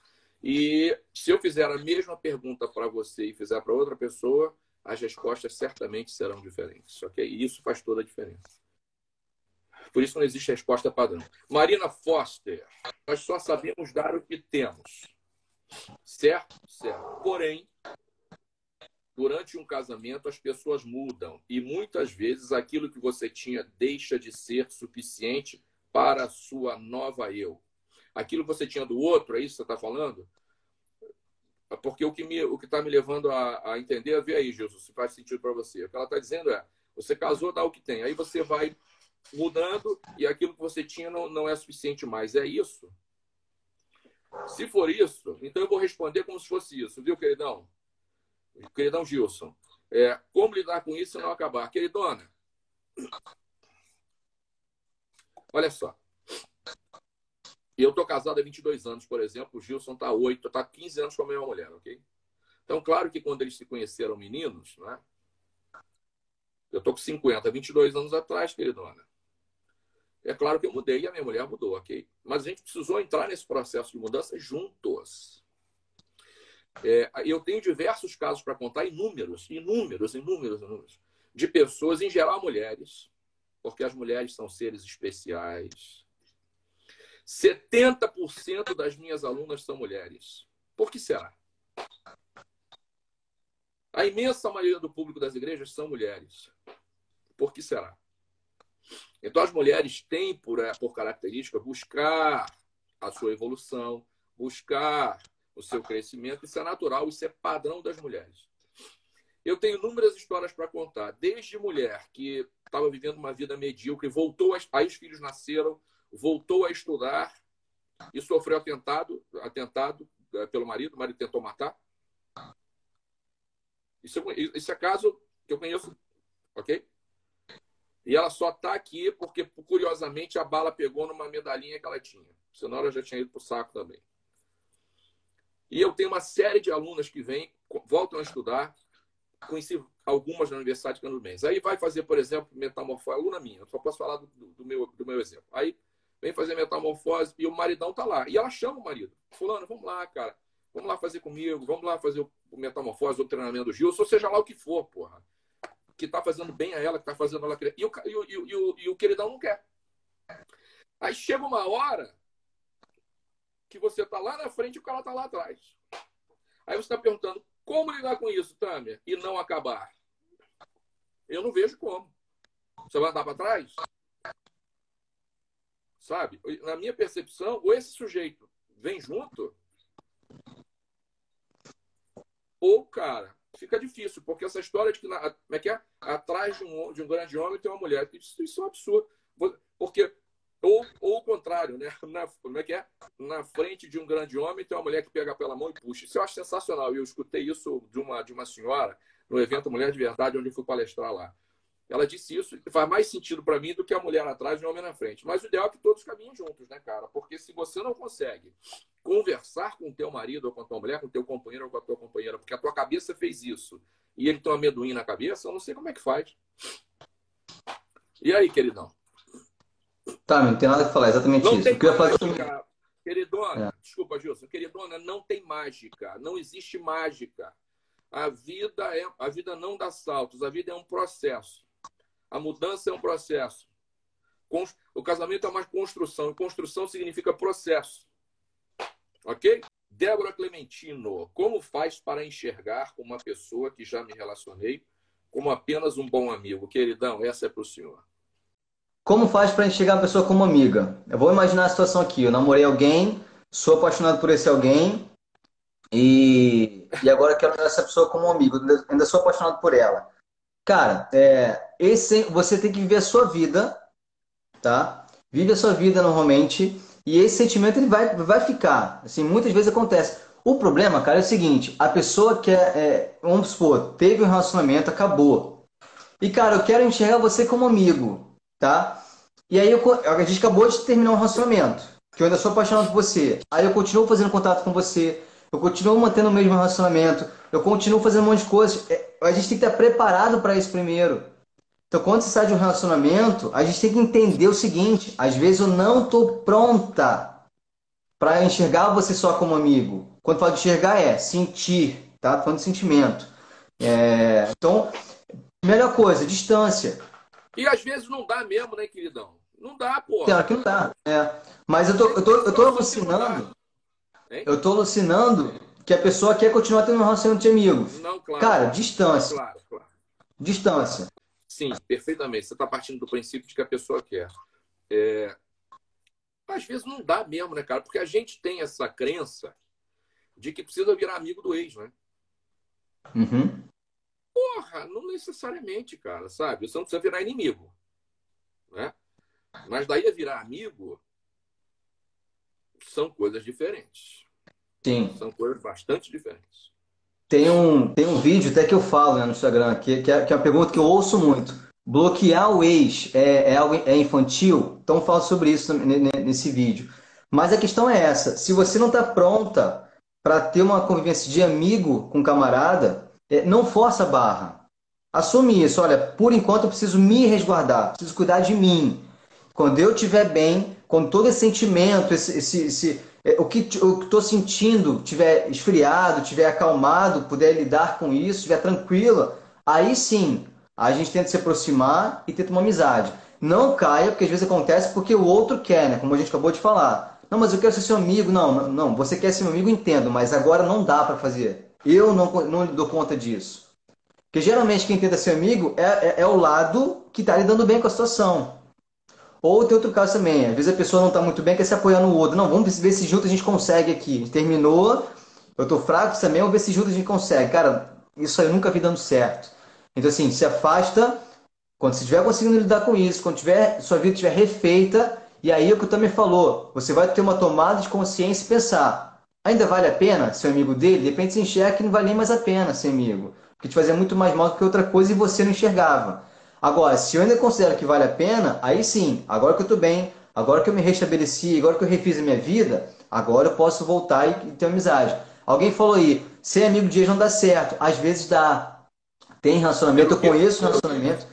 E se eu fizer a mesma pergunta para você e fizer para outra pessoa, as respostas certamente serão diferentes, ok? E isso faz toda a diferença. Por isso não existe resposta padrão. Marina Foster, nós só sabemos dar o que temos. Certo? Certo. Porém, durante um casamento as pessoas mudam e muitas vezes aquilo que você tinha deixa de ser suficiente para a sua nova eu. Aquilo que você tinha do outro, é isso que você está falando? Porque o que me, o que está me levando a, a entender, vê aí, Gilson, se faz sentido para você. O que ela está dizendo é: você casou, dá o que tem. Aí você vai mudando e aquilo que você tinha não, não é suficiente mais. É isso? Se for isso, então eu vou responder como se fosse isso, viu, queridão? Queridão Gilson. É, como lidar com isso e não acabar? Queridona, olha só. Eu tô casado há 22 anos, por exemplo. O Gilson tá 8, tá 15 anos com a mesma mulher, ok? Então, claro que quando eles se conheceram meninos, né? Eu tô com 50, 22 anos atrás, queridona. É claro que eu mudei e a minha mulher mudou, ok? Mas a gente precisou entrar nesse processo de mudança juntos. É, eu tenho diversos casos para contar, inúmeros, inúmeros, inúmeros, inúmeros, de pessoas, em geral mulheres, porque as mulheres são seres especiais. 70% das minhas alunas são mulheres. Por que será? A imensa maioria do público das igrejas são mulheres. Por que será? Então, as mulheres têm, por, eh, por característica, buscar a sua evolução, buscar o seu crescimento. Isso é natural, isso é padrão das mulheres. Eu tenho inúmeras histórias para contar, desde mulher que estava vivendo uma vida medíocre, voltou, a, aí os filhos nasceram, voltou a estudar e sofreu atentado, atentado eh, pelo marido, o marido tentou matar. Isso, isso é caso que eu conheço, ok? E ela só está aqui porque, curiosamente, a bala pegou numa medalhinha que ela tinha. Senão ela já tinha ido para o saco também. E eu tenho uma série de alunas que vêm, voltam a estudar. Conheci algumas na Universidade de Cano Mendes. Aí vai fazer, por exemplo, metamorfose. Aluna minha, eu só posso falar do, do, meu, do meu exemplo. Aí vem fazer metamorfose e o maridão tá lá. E ela chama o marido. Fulano, vamos lá, cara. Vamos lá fazer comigo. Vamos lá fazer o metamorfose, o treinamento do Gil, ou seja lá o que for, porra que está fazendo bem a ela, que está fazendo ela crescer. E o, e, o, e, o, e o queridão não quer. Aí chega uma hora que você está lá na frente e o cara está lá atrás. Aí você está perguntando, como lidar com isso, Tamer? E não acabar? Eu não vejo como. Você vai andar para trás? Sabe? Na minha percepção, ou esse sujeito vem junto, ou, cara, fica difícil, porque essa história de que, na, como é que é? Atrás de um, de um grande homem tem uma mulher. Isso, isso é um absurdo. Porque Ou, ou o contrário, né? Na, como é que é? Na frente de um grande homem tem uma mulher que pega pela mão e puxa. Isso eu acho sensacional. Eu escutei isso de uma, de uma senhora no evento Mulher de Verdade, onde eu fui palestrar lá. Ela disse isso, faz mais sentido para mim do que a mulher atrás e o homem na frente. Mas o ideal é que todos caminhem juntos, né, cara? Porque se você não consegue conversar com o teu marido ou com a tua mulher, com o teu companheiro ou com a tua companheira, porque a tua cabeça fez isso, e ele tem um amendoim na cabeça, eu não sei como é que faz. E aí, queridão? Tá, não tem nada a falar, exatamente não isso. Tem queria mágica, Queridona, é. desculpa, Gilson. Queridona, não tem mágica. Não existe mágica. A vida, é, a vida não dá saltos, a vida é um processo. A mudança é um processo. O casamento é uma construção, e construção significa processo. Ok? Débora Clementino, como faz para enxergar uma pessoa que já me relacionei como apenas um bom amigo? Queridão, essa é para o senhor. Como faz para enxergar a pessoa como amiga? Eu vou imaginar a situação aqui. Eu namorei alguém, sou apaixonado por esse alguém e, e agora quero essa pessoa como amigo. Ainda sou apaixonado por ela. Cara, é, esse, você tem que viver a sua vida, tá? Vive a sua vida normalmente e esse sentimento ele vai, vai ficar. Assim, muitas vezes acontece. O problema, cara, é o seguinte: a pessoa que é, é vamos supor, teve um relacionamento, acabou. E, cara, eu quero enxergar você como amigo tá? E aí eu, a gente acabou de terminar um relacionamento, que eu ainda sou apaixonado por você. Aí eu continuo fazendo contato com você, eu continuo mantendo o mesmo relacionamento, eu continuo fazendo um monte de coisas. É, a gente tem que estar preparado para isso primeiro. Então, quando você sai de um relacionamento, a gente tem que entender o seguinte: às vezes eu não estou pronta para enxergar você só como amigo. Quando falo de enxergar é sentir, tá? Falando de sentimento. É... Então, melhor coisa, distância. E às vezes não dá mesmo, né, queridão? Não dá, pô. Claro que não dá. É. Mas eu tô, eu tô, eu tô alucinando. Eu tô alucinando que a pessoa quer continuar tendo um relacionamento de amigos. Não, claro. Cara, distância. Claro, claro. Distância. Sim, perfeitamente. Você está partindo do princípio de que a pessoa quer. É... Às vezes não dá mesmo, né, cara? Porque a gente tem essa crença de que precisa virar amigo do ex, né? Uhum. Porra, não necessariamente, cara, sabe? Você não precisa virar inimigo. Né? Mas daí a virar amigo são coisas diferentes. Sim. São coisas bastante diferentes. Tem um, tem um vídeo até que eu falo né, no Instagram, que, que, é, que é uma pergunta que eu ouço muito. Bloquear o ex é, é, algo, é infantil? Então falo sobre isso nesse vídeo. Mas a questão é essa: se você não está pronta para ter uma convivência de amigo com camarada, é, não força a barra. Assume isso. Olha, por enquanto eu preciso me resguardar, preciso cuidar de mim. Quando eu estiver bem, quando todo esse sentimento, esse, esse, esse o que estou sentindo tiver esfriado, tiver acalmado, puder lidar com isso, estiver tranquila, aí sim a gente tenta se aproximar e tenta uma amizade. Não caia, porque às vezes acontece porque o outro quer, né? Como a gente acabou de falar. Não, mas eu quero ser seu amigo. Não, não, não. você quer ser meu amigo, entendo, mas agora não dá para fazer. Eu não, não dou conta disso. Porque geralmente quem tenta ser amigo é, é, é o lado que está lidando bem com a situação. Ou tem outro caso também, às vezes a pessoa não está muito bem, quer se apoiar no outro. Não, vamos ver se junto a gente consegue aqui. A gente terminou, eu estou fraco também, vamos ver se junto a gente consegue. Cara, isso aí eu nunca vi dando certo. Então assim, se afasta, quando você estiver conseguindo lidar com isso, quando tiver, sua vida estiver refeita, e aí é o que o também falou, você vai ter uma tomada de consciência e pensar, Ainda vale a pena ser amigo dele? De repente você enxerga que não vale nem mais a pena ser amigo. Porque te fazia muito mais mal do que outra coisa e você não enxergava. Agora, se eu ainda considero que vale a pena, aí sim, agora que eu estou bem, agora que eu me restabeleci, agora que eu refiz a minha vida, agora eu posso voltar e, ter amizade. Alguém falou aí, ser amigo de ex não dá certo. Às vezes dá. Tem relacionamento, eu conheço relacionamento.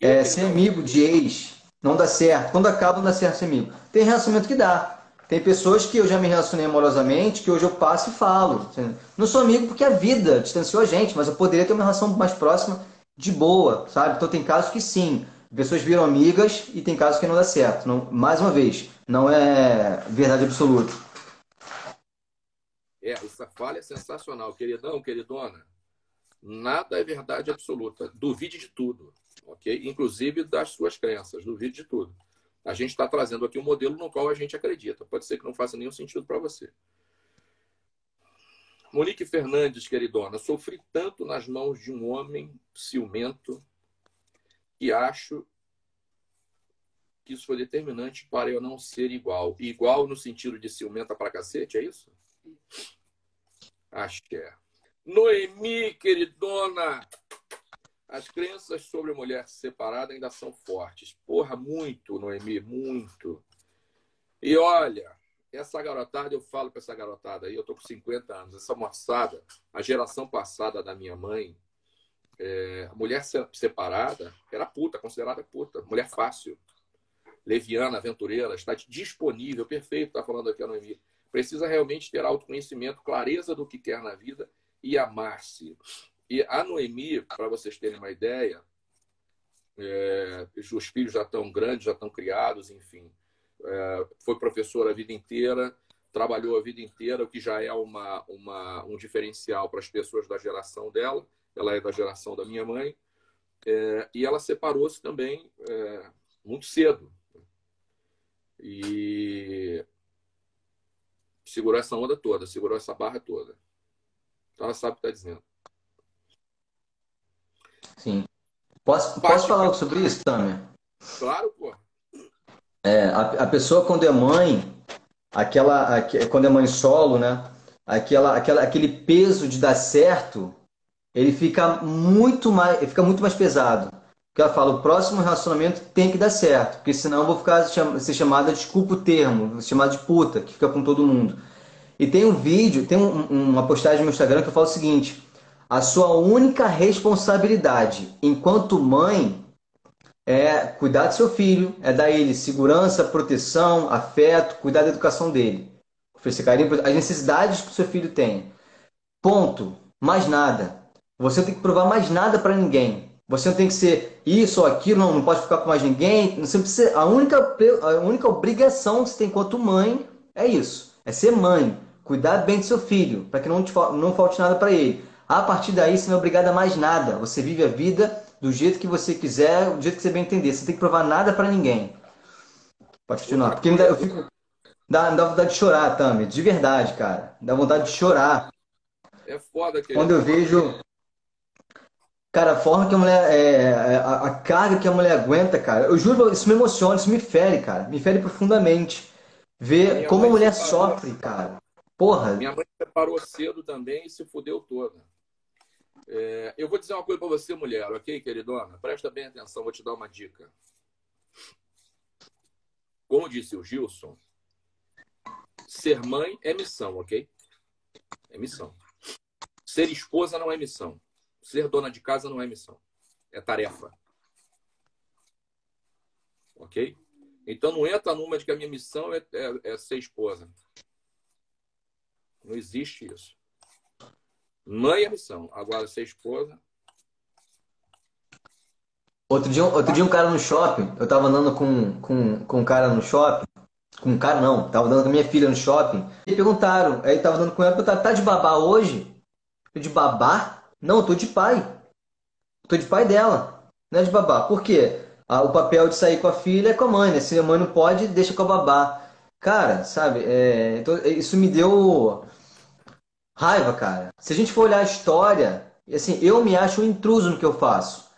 É, ser amigo de ex não dá certo. Quando acaba, não dá certo ser amigo. Tem relacionamento que dá. Tem pessoas que eu já me relacionei amorosamente, que hoje eu passo e falo. Não sou amigo porque a vida distanciou a gente, mas eu poderia ter uma relação mais próxima de boa, sabe? Então tem casos que sim, pessoas viram amigas e tem casos que não dá certo. Não, mais uma vez, não é verdade absoluta. É, essa falha é sensacional, queridão, queridona. Nada é verdade absoluta. Duvide de tudo, ok? Inclusive das suas crenças, duvide de tudo. A gente está trazendo aqui um modelo no qual a gente acredita. Pode ser que não faça nenhum sentido para você. Monique Fernandes, queridona, sofri tanto nas mãos de um homem ciumento que acho que isso foi determinante para eu não ser igual. Igual no sentido de ciumenta pra cacete, é isso? Acho que é. Noemi, queridona, as crenças sobre mulher separada ainda são fortes. Porra, muito, Noemi, muito. E olha, essa garotada, eu falo para essa garotada aí, eu tô com 50 anos, essa moçada, a geração passada da minha mãe, é, mulher separada era puta, considerada puta, mulher fácil, leviana, aventureira, está disponível, perfeito, está falando aqui a Noemi. Precisa realmente ter autoconhecimento, clareza do que quer na vida e amar-se. E a Noemi, para vocês terem uma ideia, é, os filhos já estão grandes, já estão criados, enfim foi professora a vida inteira, trabalhou a vida inteira, o que já é uma, uma, um diferencial para as pessoas da geração dela. Ela é da geração da minha mãe. É, e ela separou-se também é, muito cedo. E segurou essa onda toda, segurou essa barra toda. Então ela sabe o que está dizendo. Sim. Posso, posso falar sobre isso, Tamer? Claro, pô. É, a, a pessoa quando é mãe, aquela, a, quando é mãe solo, né? Aquela, aquela, aquele peso de dar certo, ele fica muito mais, fica muito mais pesado. Porque ela fala, o próximo relacionamento tem que dar certo, porque senão eu vou ficar ser chamada, desculpa o termo, vou ser chamada de puta, que fica com todo mundo. E tem um vídeo, tem um, uma postagem no Instagram que eu falo o seguinte: a sua única responsabilidade enquanto mãe é cuidar do seu filho, é dar ele segurança, proteção, afeto, cuidar da educação dele. Oferecer carinho, as necessidades que o seu filho tem. Ponto. Mais nada. Você não tem que provar mais nada para ninguém. Você não tem que ser isso ou aquilo, não, não pode ficar com mais ninguém. Você precisa, a, única, a única obrigação que você tem enquanto mãe é isso. É ser mãe. Cuidar bem do seu filho, para que não, te, não falte nada para ele. A partir daí, você não é obrigado a mais nada. Você vive a vida do jeito que você quiser, do jeito que você bem entender. Você tem que provar nada para ninguém. Pode continuar. Porque eu fico. Dá, dá vontade de chorar, Tami. De verdade, cara. Dá vontade de chorar. É foda que Quando eu vejo. Cara, a forma que a mulher. É, é, a, a, carga que a mulher aguenta, cara. Eu juro, isso me emociona, isso me fere, cara. Me fere profundamente. Ver como a mulher sofre, cara. Porra. Minha mãe separou cedo também e se fudeu toda. É, eu vou dizer uma coisa para você, mulher, ok, queridona? Presta bem atenção, vou te dar uma dica. Como disse o Gilson, ser mãe é missão, ok? É missão. Ser esposa não é missão. Ser dona de casa não é missão. É tarefa. Ok? Então não entra numa de que a minha missão é, é, é ser esposa. Não existe isso. Mãe é missão. Agora, ser esposa. Outro dia, outro dia um cara no shopping, eu tava andando com, com, com um cara no shopping, com um cara não, tava andando com a minha filha no shopping, e perguntaram, aí tava andando com ela, perguntaram, tá de babá hoje? Eu de babá? Não, eu tô de pai. tô de pai dela, não é de babá. Por quê? Ah, o papel de sair com a filha é com a mãe, né? Se a mãe não pode, deixa com a babá. Cara, sabe, é, então, isso me deu Raiva, cara. Se a gente for olhar a história, assim, eu me acho um intruso no que eu faço.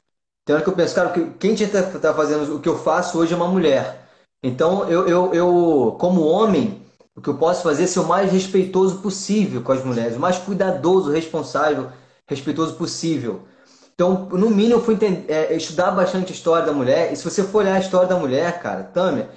Tem hora que eu penso, cara, quem tinha que estar tá fazendo o que eu faço hoje é uma mulher. Então, eu, eu, eu, como homem, o que eu posso fazer é ser o mais respeitoso possível com as mulheres, o mais cuidadoso, responsável, respeitoso possível. Então, no mínimo, eu fui entender, é, estudar bastante a história da mulher. E se você for olhar a história da mulher, cara, Tâmia,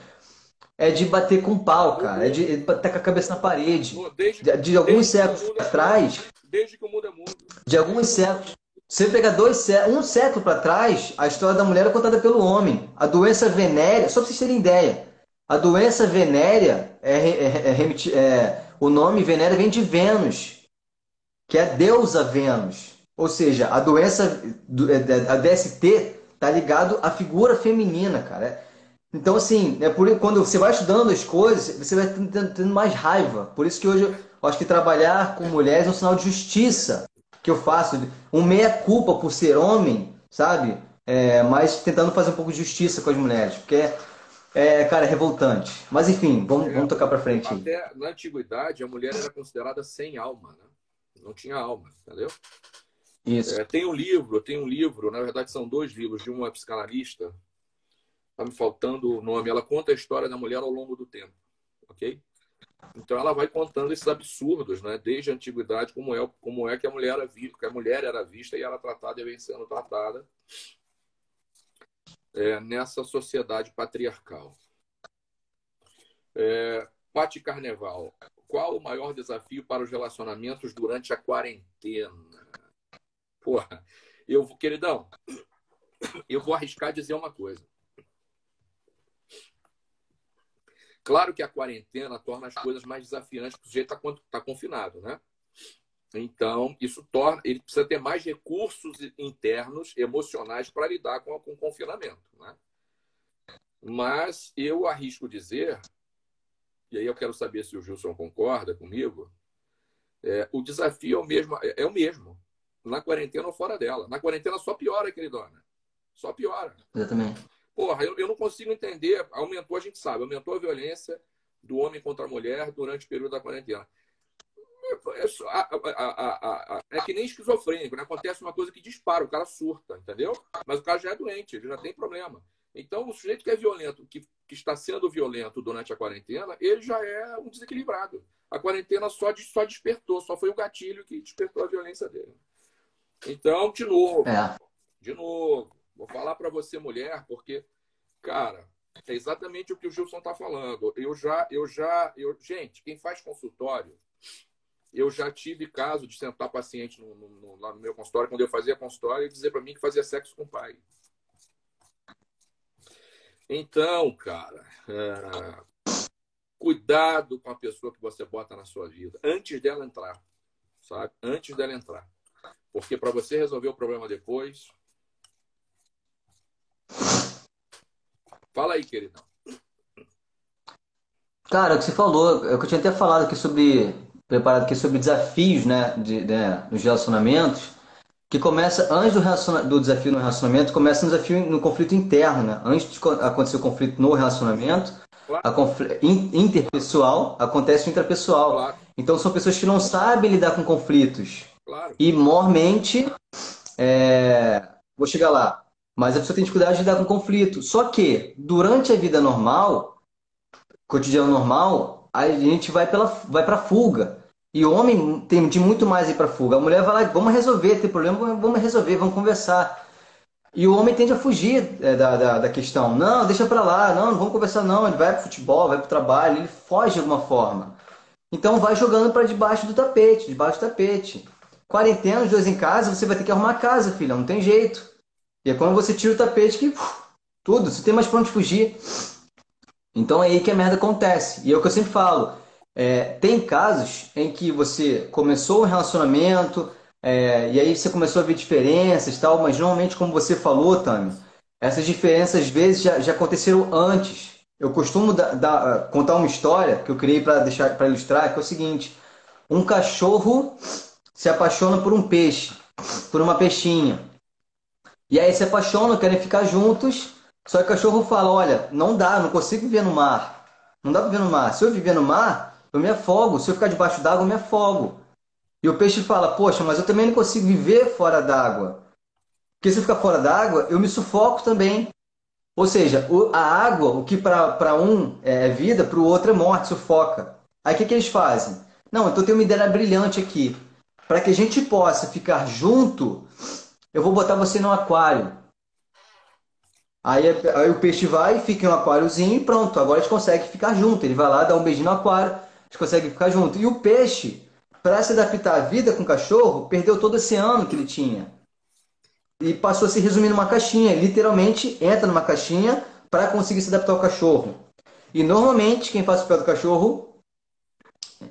é de bater com pau, cara. É de bater com a cabeça na parede. De, de alguns séculos atrás. Desde que o mundo é mundo. De alguns séculos. Você pega dois, um século para trás, a história da mulher é contada pelo homem. A doença venérea, só para vocês terem ideia, a doença venérea é, é, é, é, o nome venérea vem de Vênus, que é a deusa Vênus. Ou seja, a doença, é, a DST, tá ligado à figura feminina, cara. Então, assim, é por, quando você vai estudando as coisas, você vai tendo mais raiva. Por isso que hoje eu acho que trabalhar com mulheres é um sinal de justiça que eu faço. Um meia-culpa por ser homem, sabe? É, mas tentando fazer um pouco de justiça com as mulheres. Porque, é, é cara, é revoltante. Mas, enfim, vamos, vamos tocar para frente. Até na antiguidade, a mulher era considerada sem alma, né? Não tinha alma, entendeu? Isso. É, tem um livro, tem um livro, na verdade são dois livros, de uma psicanalista Está me faltando o nome. Ela conta a história da mulher ao longo do tempo, ok? Então ela vai contando esses absurdos, né? Desde a antiguidade, como é, como é que a mulher era vista, que a mulher era vista e era tratada e vem sendo tratada é, nessa sociedade patriarcal. É, Pati Carneval, qual o maior desafio para os relacionamentos durante a quarentena? Porra, eu, queridão, eu vou arriscar dizer uma coisa. Claro que a quarentena torna as coisas mais desafiantes, porque o sujeito está tá confinado, né? Então, isso torna. Ele precisa ter mais recursos internos, emocionais, para lidar com, com o confinamento. Né? Mas eu arrisco dizer, e aí eu quero saber se o Gilson concorda comigo, é, o desafio é o mesmo, é, é o mesmo, na quarentena ou fora dela. Na quarentena só piora, queridona. Só piora. Exatamente. Porra, eu, eu não consigo entender. Aumentou, a gente sabe, aumentou a violência do homem contra a mulher durante o período da quarentena. É, é, é que nem esquizofrênico, né? Acontece uma coisa que dispara, o cara surta, entendeu? Mas o cara já é doente, ele já tem problema. Então, o sujeito que é violento, que, que está sendo violento durante a quarentena, ele já é um desequilibrado. A quarentena só, só despertou, só foi o gatilho que despertou a violência dele. Então, de novo, é. de novo, vou falar para você, mulher, porque, cara, é exatamente o que o Gilson está falando. Eu já, eu já, eu, gente, quem faz consultório eu já tive caso de sentar paciente no, no, lá no meu consultório, quando eu fazia consultório, e dizer para mim que fazia sexo com o pai. Então, cara, é... cuidado com a pessoa que você bota na sua vida antes dela entrar, sabe? Antes dela entrar. Porque para você resolver o problema depois. Fala aí, queridão. Cara, o que você falou, é o que eu tinha até falado aqui sobre preparado aqui sobre desafios né, de, né, nos relacionamentos, que começa antes do, do desafio no relacionamento, começa um desafio no conflito interno, né? Antes de acontecer o conflito no relacionamento, a confl... interpessoal acontece o intrapessoal. Claro. Então são pessoas que não sabem lidar com conflitos. Claro. E mormente, é... vou chegar lá, mas a pessoa tem dificuldade de lidar com conflito. Só que durante a vida normal, cotidiano normal, a gente vai para vai a fuga. E o homem tem de muito mais ir para fuga. A mulher vai lá, vamos resolver, tem problema, vamos resolver, vamos conversar. E o homem tende a fugir é, da, da, da, questão. Não, deixa para lá, não, não vamos conversar não. Ele vai para futebol, vai para o trabalho, ele foge de alguma forma. Então vai jogando para debaixo do tapete, debaixo do tapete. Quarentena, os dois em casa, você vai ter que arrumar a casa, filha, não tem jeito. E é quando você tira o tapete que uf, tudo, você tem mais para onde fugir. Então é aí que a merda acontece. E é o que eu sempre falo. É, tem casos em que você começou um relacionamento é, e aí você começou a ver diferenças tal, mas normalmente, como você falou, Tami, essas diferenças às vezes já, já aconteceram antes. Eu costumo da, da, contar uma história que eu criei para deixar para ilustrar, que é o seguinte: um cachorro se apaixona por um peixe, por uma peixinha. E aí se apaixonam, querem ficar juntos, só que o cachorro fala: Olha, não dá, não consigo viver no mar. Não dá para viver no mar. Se eu viver no mar, eu me afogo. Se eu ficar debaixo d'água, eu me afogo. E o peixe fala: Poxa, mas eu também não consigo viver fora d'água. Porque se eu ficar fora d'água, eu me sufoco também. Ou seja, a água, o que para um é vida, para o outro é morte, sufoca. Aí o que, que eles fazem? Não, então tem uma ideia brilhante aqui. Para que a gente possa ficar junto, eu vou botar você no aquário. Aí, aí o peixe vai, fica em um aquáriozinho e pronto. Agora gente consegue ficar junto. Ele vai lá, dá um beijinho no aquário, gente consegue ficar junto. E o peixe, para se adaptar à vida com o cachorro, perdeu todo esse ano que ele tinha. E passou a se resumir numa caixinha. Literalmente entra numa caixinha para conseguir se adaptar ao cachorro. E normalmente quem faz o papel do cachorro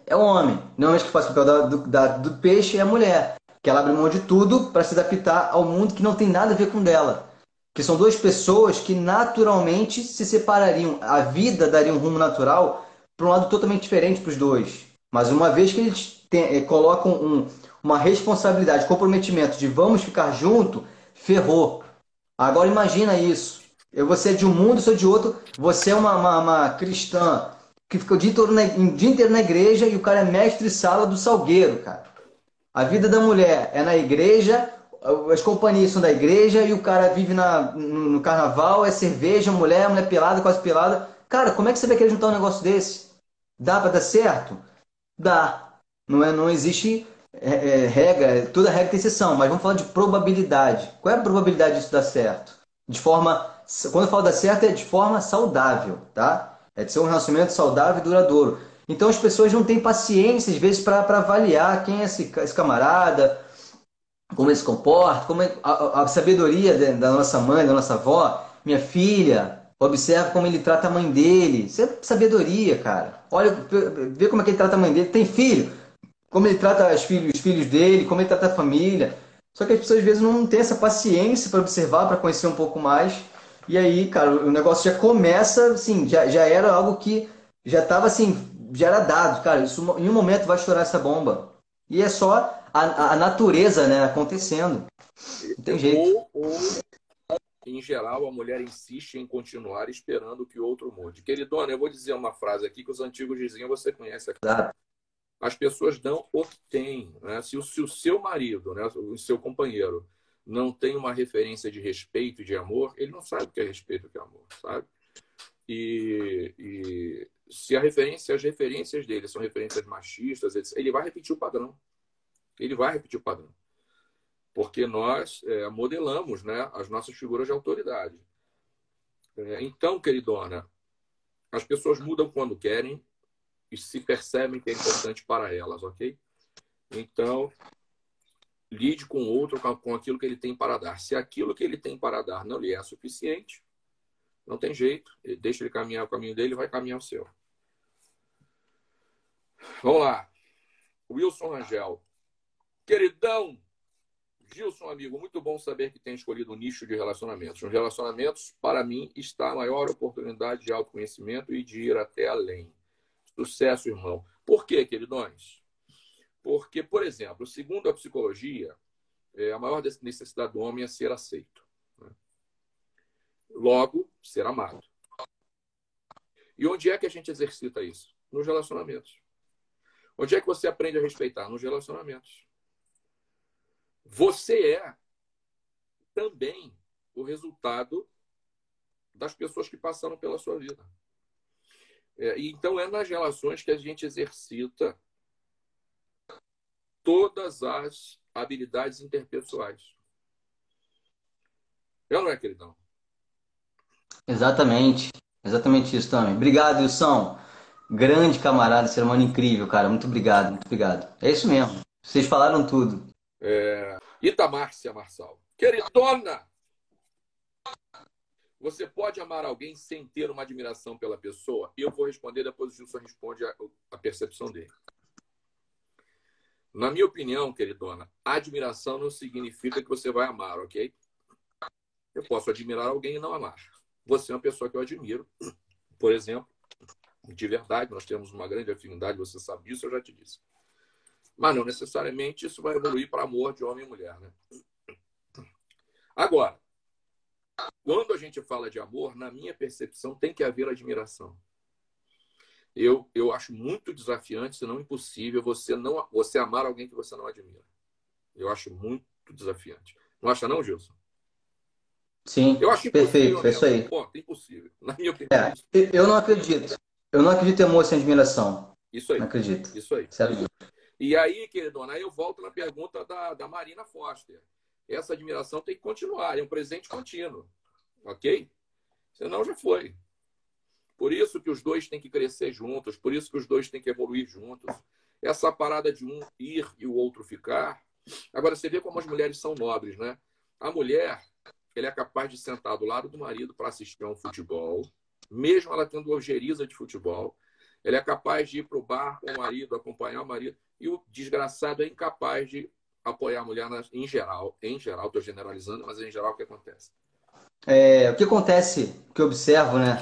é o homem. Normalmente quem faz o papel da, do, da, do peixe é a mulher. Que ela abre mão de tudo para se adaptar ao mundo que não tem nada a ver com dela que são duas pessoas que naturalmente se separariam. A vida daria um rumo natural para um lado totalmente diferente para os dois. Mas uma vez que eles tem, eh, colocam um, uma responsabilidade, comprometimento de vamos ficar junto, ferrou. Agora imagina isso. Eu vou ser de um mundo, sou de outro. Você é uma, uma, uma cristã que fica o dia, na, o dia inteiro na igreja e o cara é mestre sala do salgueiro, cara. A vida da mulher é na igreja, as companhias são da igreja e o cara vive na, no, carnaval, é cerveja, mulher, mulher pelada, quase pelada. Cara, como é que você vai querer juntar um negócio desse? Dá para dar certo? Dá. Não, é, não existe é, é, regra, toda regra tem exceção, mas vamos falar de probabilidade. Qual é a probabilidade disso dar certo? De forma. Quando eu falo dar certo, é de forma saudável, tá? É de ser um relacionamento saudável e duradouro. Então as pessoas não têm paciência, às vezes, para avaliar quem é esse, esse camarada, como ele se comporta, como é, a, a, sabedoria da nossa mãe, da nossa avó, minha filha, observa como ele trata a mãe dele. Isso é sabedoria, cara. Olha, vê como é que ele trata a mãe dele. Tem filho, como ele trata os filhos, os filhos dele, como ele trata a família. Só que as pessoas às vezes não têm essa paciência para observar, para conhecer um pouco mais. E aí, cara, o negócio já começa, assim, já, já era algo que já estava assim, já era dado, cara, isso em um momento vai estourar essa bomba. E é só a, a natureza, né, acontecendo. Não tem jeito. Ou, ou, em geral, a mulher insiste em continuar esperando que o outro mude. Queridona, eu vou dizer uma frase aqui que os antigos diziam, você conhece aqui. Exato. As pessoas dão o que têm. Né? Se, o, se o seu marido, né, o seu companheiro, não tem uma referência de respeito e de amor, ele não sabe o que é respeito e o que é amor, sabe? E, e se a referência, as referências dele são referências machistas, ele vai repetir o padrão. Ele vai repetir o padrão. Porque nós é, modelamos né, as nossas figuras de autoridade. É, então, queridona, as pessoas mudam quando querem e se percebem que é importante para elas, ok? Então, lide com o outro com aquilo que ele tem para dar. Se aquilo que ele tem para dar não lhe é suficiente, não tem jeito. Deixa ele caminhar o caminho dele, vai caminhar o seu. Vamos lá. Wilson Rangel. Queridão, Gilson, amigo, muito bom saber que tem escolhido um nicho de relacionamentos. Nos relacionamentos, para mim, está a maior oportunidade de autoconhecimento e de ir até além. Sucesso, irmão. Por quê, queridões? Porque, por exemplo, segundo a psicologia, é, a maior necessidade do homem é ser aceito. Né? Logo, ser amado. E onde é que a gente exercita isso? Nos relacionamentos. Onde é que você aprende a respeitar? Nos relacionamentos. Você é também o resultado das pessoas que passaram pela sua vida. É, então, é nas relações que a gente exercita todas as habilidades interpessoais. É ou não é, queridão? Exatamente. Exatamente isso também. Obrigado, Wilson. Grande camarada, ser humano incrível, cara. Muito obrigado, muito obrigado. É isso mesmo. Vocês falaram tudo. É... Itamárcia Marçal. Queridona! Você pode amar alguém sem ter uma admiração pela pessoa? Eu vou responder, depois o Gilson responde a, a percepção dele. Na minha opinião, queridona, admiração não significa que você vai amar, ok? Eu posso admirar alguém e não amar. Você é uma pessoa que eu admiro, por exemplo, de verdade, nós temos uma grande afinidade, você sabe disso, eu já te disse. Mas não necessariamente isso vai evoluir para amor de homem e mulher, né? Agora, quando a gente fala de amor, na minha percepção, tem que haver admiração. Eu, eu acho muito desafiante, se não impossível, você não você amar alguém que você não admira. Eu acho muito desafiante. Não acha não, Gilson? Sim, eu acho perfeito, é isso aí. Ponto, impossível. Na minha opinião. É, eu não acredito. Eu não acredito em amor sem admiração. Isso aí. Não acredito. Isso aí. Certo. E aí, queridona, aí eu volto na pergunta da, da Marina Foster. Essa admiração tem que continuar, é um presente contínuo. Ok? Senão já foi. Por isso que os dois têm que crescer juntos, por isso que os dois têm que evoluir juntos. Essa parada de um ir e o outro ficar. Agora, você vê como as mulheres são nobres, né? A mulher, ela é capaz de sentar do lado do marido para assistir a um futebol, mesmo ela tendo ojeriza de futebol. Ele é capaz de ir para o bar com o marido, acompanhar o marido. E o desgraçado é incapaz de apoiar a mulher em geral. Em geral, estou generalizando, mas em geral o que acontece? É, o que acontece, o que eu observo, né?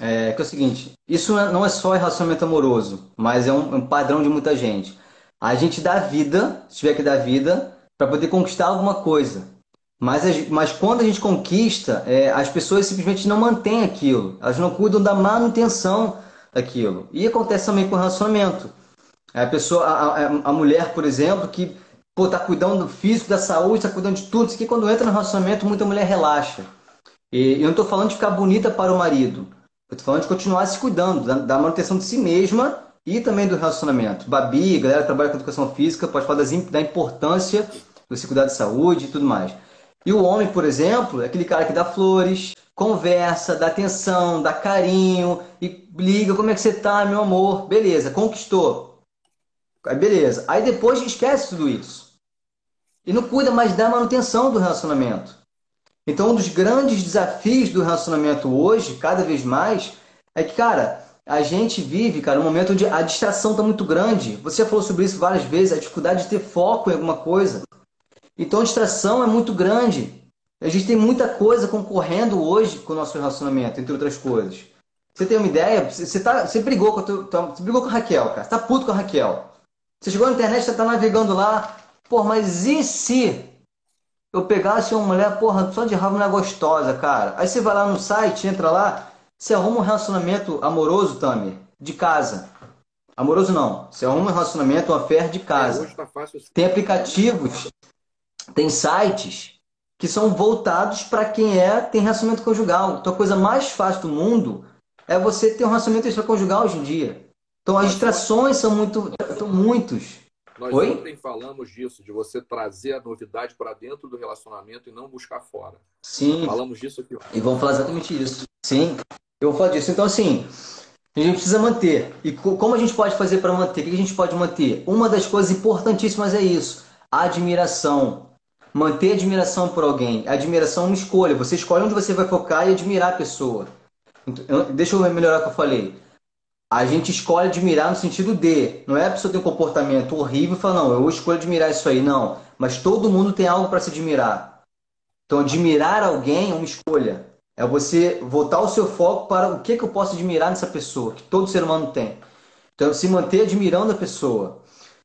É que é o seguinte: isso não é só relacionamento amoroso, mas é um, um padrão de muita gente. A gente dá vida, se tiver que dar vida, para poder conquistar alguma coisa. Mas, mas quando a gente conquista, é, as pessoas simplesmente não mantêm aquilo. Elas não cuidam da manutenção daquilo. E acontece também com o relacionamento. A pessoa, a, a, a mulher, por exemplo, que pô, tá cuidando do físico, da saúde, tá cuidando de tudo. Isso aqui, quando entra no relacionamento, muita mulher relaxa. E eu não tô falando de ficar bonita para o marido. Eu tô falando de continuar se cuidando, da, da manutenção de si mesma e também do relacionamento. Babi, galera que trabalha com educação física, pode falar das, da importância do se cuidar de saúde e tudo mais. E o homem, por exemplo, é aquele cara que dá flores, conversa, dá atenção, dá carinho e liga, como é que você tá, meu amor? Beleza, conquistou. Aí beleza. Aí depois esquece tudo isso. E não cuida mais da manutenção do relacionamento. Então, um dos grandes desafios do relacionamento hoje, cada vez mais, é que, cara, a gente vive, cara, um momento onde a distração está muito grande. Você já falou sobre isso várias vezes, a dificuldade de ter foco em alguma coisa. Então, a distração é muito grande. A gente tem muita coisa concorrendo hoje com o nosso relacionamento, entre outras coisas. Você tem uma ideia? Você, tá, você brigou com a, tua, você brigou com a Raquel, cara. Você tá puto com a Raquel. Você chegou na internet, você tá navegando lá. Pô, mas e se eu pegasse uma mulher, porra, só de raiva mulher gostosa, cara? Aí você vai lá no site, entra lá, você arruma um relacionamento amoroso, Tami, de casa. Amoroso não. Você arruma um relacionamento, uma fé de casa. É, tá fácil. Tem aplicativos, tem sites que são voltados para quem é tem relacionamento conjugal. Então a coisa mais fácil do mundo é você ter um relacionamento extraconjugal hoje em dia. Então as distrações são muito, são muitos. Nós Oi? ontem falamos disso, de você trazer a novidade para dentro do relacionamento e não buscar fora. Sim. Falamos disso aqui. E vamos falar exatamente isso. Sim. Eu vou falar disso. Então, assim, a gente precisa manter. E como a gente pode fazer para manter? O que a gente pode manter? Uma das coisas importantíssimas é isso: a admiração. Manter admiração por alguém. admiração é uma escolha. Você escolhe onde você vai focar e admirar a pessoa. Então, deixa eu melhorar o que eu falei. A gente escolhe admirar no sentido de, não é a pessoa ter um comportamento horrível e falar, não, eu escolho admirar isso aí, não. Mas todo mundo tem algo para se admirar. Então, admirar alguém é uma escolha. É você voltar o seu foco para o que, que eu posso admirar nessa pessoa, que todo ser humano tem. Então, se manter admirando a pessoa.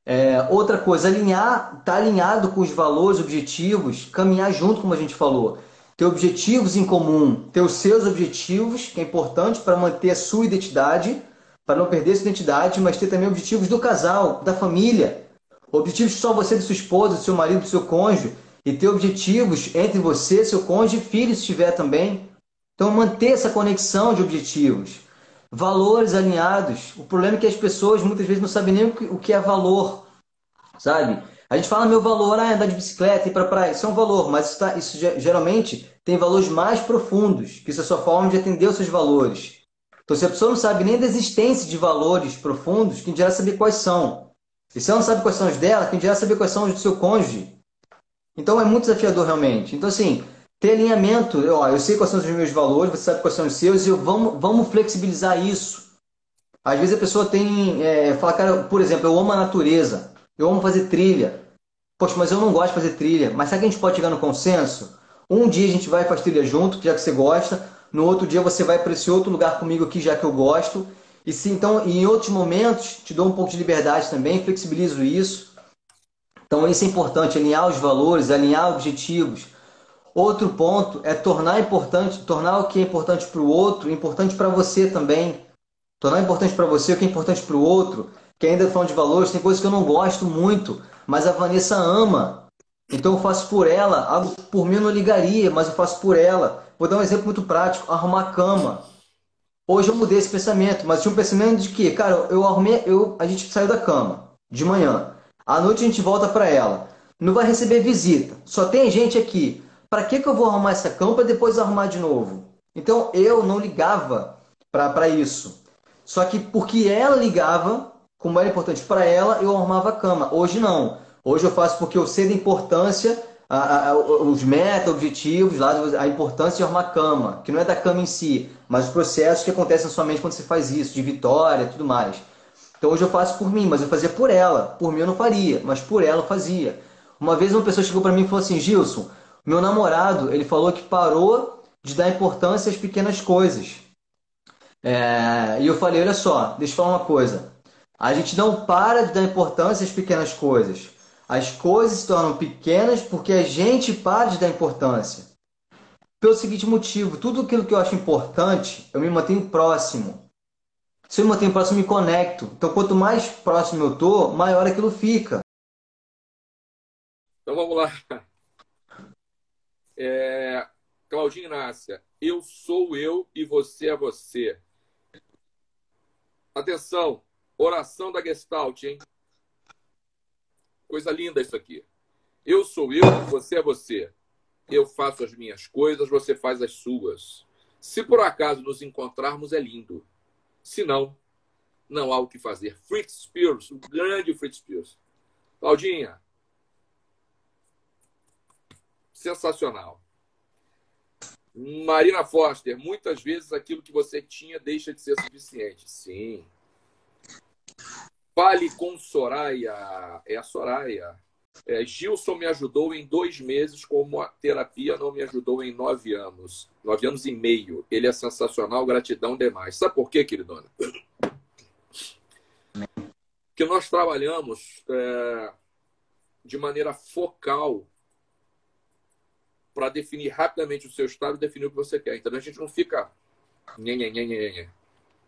É, outra coisa, alinhar, tá alinhado com os valores, objetivos, caminhar junto, como a gente falou. Ter objetivos em comum, ter os seus objetivos, que é importante para manter a sua identidade, para não perder sua identidade, mas ter também objetivos do casal, da família. Objetivos só você, de sua esposa, do seu marido, do seu cônjuge. E ter objetivos entre você, seu cônjuge e filho, se tiver também. Então, manter essa conexão de objetivos valores alinhados. O problema é que as pessoas muitas vezes não sabem nem o que é valor, sabe? A gente fala meu valor, ah, andar de bicicleta, ir para praia, isso é um valor, mas isso, tá, isso geralmente tem valores mais profundos, que isso é a sua forma de atender os seus valores. Então, se a pessoa não sabe nem da existência de valores profundos, quem dirá saber quais são? E se ela não sabe quais são os dela, quem dirá saber quais são os do seu cônjuge? Então, é muito desafiador realmente. Então, assim, ter alinhamento. Ó, eu sei quais são os meus valores, você sabe quais são os seus, e vamos, vamos flexibilizar isso. Às vezes a pessoa tem. É, fala, cara, por exemplo, eu amo a natureza, eu amo fazer trilha. Poxa, mas eu não gosto de fazer trilha. Mas será que a gente pode chegar no consenso? Um dia a gente vai fazer trilha junto, já que você gosta. No outro dia você vai para esse outro lugar comigo aqui, já que eu gosto. E se então, em outros momentos, te dou um pouco de liberdade também, flexibilizo isso. Então, isso é importante, alinhar os valores, alinhar objetivos. Outro ponto é tornar importante, tornar o que é importante para o outro importante para você também. Tornar importante para você o que é importante para o outro. Que ainda falando de valores, tem coisas que eu não gosto muito, mas a Vanessa ama. Então eu faço por ela, algo por mim eu não ligaria, mas eu faço por ela. Vou dar um exemplo muito prático, arrumar cama. Hoje eu mudei esse pensamento, mas tinha um pensamento de que, cara, eu arrumei, eu, a gente saiu da cama de manhã. À noite a gente volta para ela. Não vai receber visita. Só tem gente aqui para que, que eu vou arrumar essa cama para depois arrumar de novo? Então eu não ligava para isso. Só que porque ela ligava, como era importante para ela, eu arrumava a cama. Hoje não. Hoje eu faço porque eu sei da importância, a, a, os meta, objetivos, lá, a importância de arrumar a cama, que não é da cama em si, mas os processos que acontecem na sua mente quando você faz isso, de vitória e tudo mais. Então hoje eu faço por mim, mas eu fazia por ela. Por mim eu não faria, mas por ela eu fazia. Uma vez uma pessoa chegou para mim e falou assim: Gilson, meu namorado, ele falou que parou de dar importância às pequenas coisas. É, e eu falei, olha só, deixa eu falar uma coisa. A gente não para de dar importância às pequenas coisas. As coisas se tornam pequenas porque a gente para de dar importância. Pelo seguinte motivo, tudo aquilo que eu acho importante, eu me mantenho próximo. Se eu me mantenho próximo, eu me conecto. Então, quanto mais próximo eu tô, maior aquilo fica. Então vamos lá. É, Claudinha Inácia, eu sou eu e você é você. Atenção, oração da Gestalt, hein? Coisa linda isso aqui. Eu sou eu, você é você. Eu faço as minhas coisas, você faz as suas. Se por acaso nos encontrarmos, é lindo. Se não, não há o que fazer. Fritz Spears, o grande Fritz Spears. Claudinha, sensacional. Marina Foster, muitas vezes aquilo que você tinha deixa de ser suficiente. Sim. Fale com Soraya. É a Soraya. É, Gilson me ajudou em dois meses, como a terapia não me ajudou em nove anos. Nove anos e meio. Ele é sensacional, gratidão demais. Sabe por quê, queridona? Que nós trabalhamos é, de maneira focal para definir rapidamente o seu estado e definir o que você quer. Então a gente não fica. Nhê, nhê, nhê, nhê.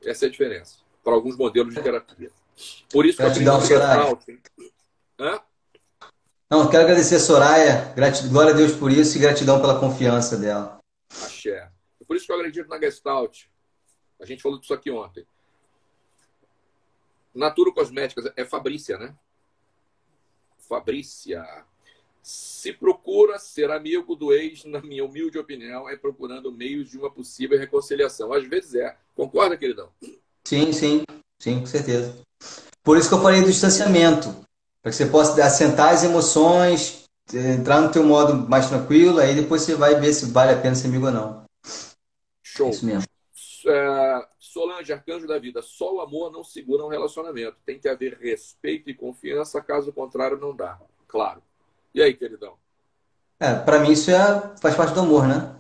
Essa é a diferença para alguns modelos de terapia. Por isso que eu Gratidão, Soraya. Hã? Não, quero agradecer a Soraya, gratidão, glória a Deus por isso e gratidão pela confiança dela. Axé. Por isso que eu acredito na Gestalt. A gente falou disso aqui ontem. Natura Cosméticas é Fabrícia, né? Fabrícia. Se procura ser amigo do ex, na minha humilde opinião, é procurando meios de uma possível reconciliação. Às vezes é. Concorda, queridão? Sim, sim, sim, com certeza. Por isso que eu falei do distanciamento, para que você possa assentar as emoções, entrar no teu modo mais tranquilo, aí depois você vai ver se vale a pena ser amigo ou não. Show. Isso mesmo. É, Solange, arcanjo da vida, só o amor não segura um relacionamento. Tem que haver respeito e confiança, caso contrário, não dá. Claro. E aí, queridão? É, para mim isso é, faz parte do amor, né?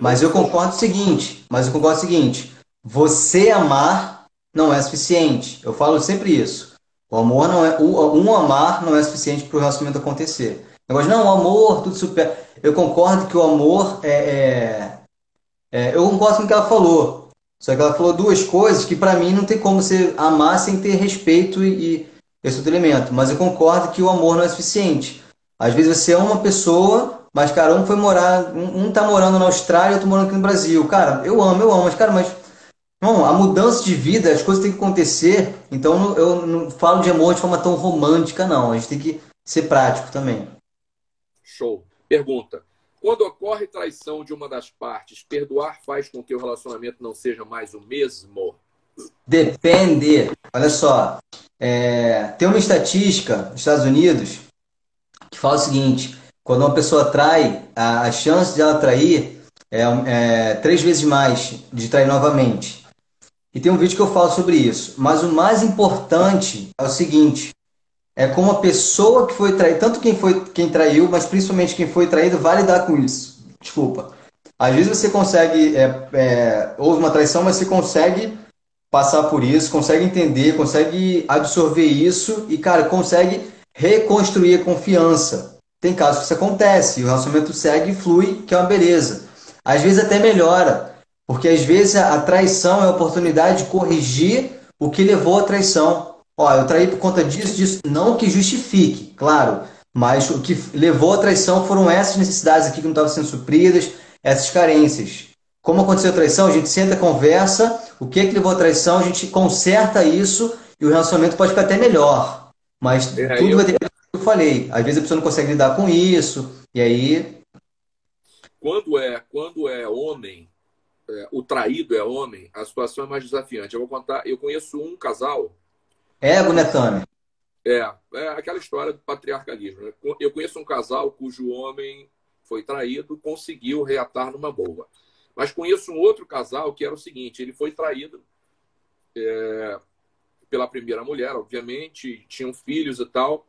Mas eu concordo o seguinte, mas eu concordo o seguinte, você amar não é suficiente. Eu falo sempre isso. O amor não é, um amar não é suficiente para o relacionamento acontecer. Negócio, não, o amor, tudo super. Eu concordo que o amor é, é, é, eu concordo com o que ela falou. Só que ela falou duas coisas que para mim não tem como você amar sem ter respeito e, e esse outro elemento. Mas eu concordo que o amor não é suficiente. Às vezes você ama uma pessoa, mas cara, um foi morar, um, um tá morando na Austrália, outro morando aqui no Brasil. Cara, eu amo, eu amo, mas cara, mas não, a mudança de vida, as coisas têm que acontecer. Então eu não falo de amor de forma tão romântica, não. A gente tem que ser prático também. Show. Pergunta: quando ocorre traição de uma das partes, perdoar faz com que o relacionamento não seja mais o mesmo? Depende. Olha só, é, tem uma estatística nos Estados Unidos que fala o seguinte: quando uma pessoa trai, a, a chance de ela trair é, é três vezes mais de trair novamente. E tem um vídeo que eu falo sobre isso. Mas o mais importante é o seguinte: é como a pessoa que foi traída, tanto quem foi quem traiu, mas principalmente quem foi traído, vai lidar com isso. Desculpa. Às vezes você consegue, é, é, houve uma traição, mas você consegue passar por isso, consegue entender, consegue absorver isso e, cara, consegue reconstruir a confiança. Tem casos que isso acontece, e o relacionamento segue e flui, que é uma beleza. Às vezes até melhora, porque às vezes a traição é a oportunidade de corrigir o que levou à traição. Ó, eu traí por conta disso, disso. Não que justifique, claro, mas o que levou à traição foram essas necessidades aqui que não estavam sendo supridas, essas carências. Como aconteceu a traição, a gente senta, conversa, o que, é que levou à traição, a gente conserta isso e o relacionamento pode ficar até melhor. Mas é, tudo eu... vai depender do que eu falei. Às vezes a pessoa não consegue lidar com isso, e aí. Quando é, quando é homem, é, o traído é homem, a situação é mais desafiante. Eu vou contar, eu conheço um casal. Ego, né? É, é aquela história do patriarcalismo. Né? Eu conheço um casal cujo homem foi traído, conseguiu reatar numa boa. Mas conheço um outro casal que era o seguinte: ele foi traído é, pela primeira mulher, obviamente, tinham filhos e tal.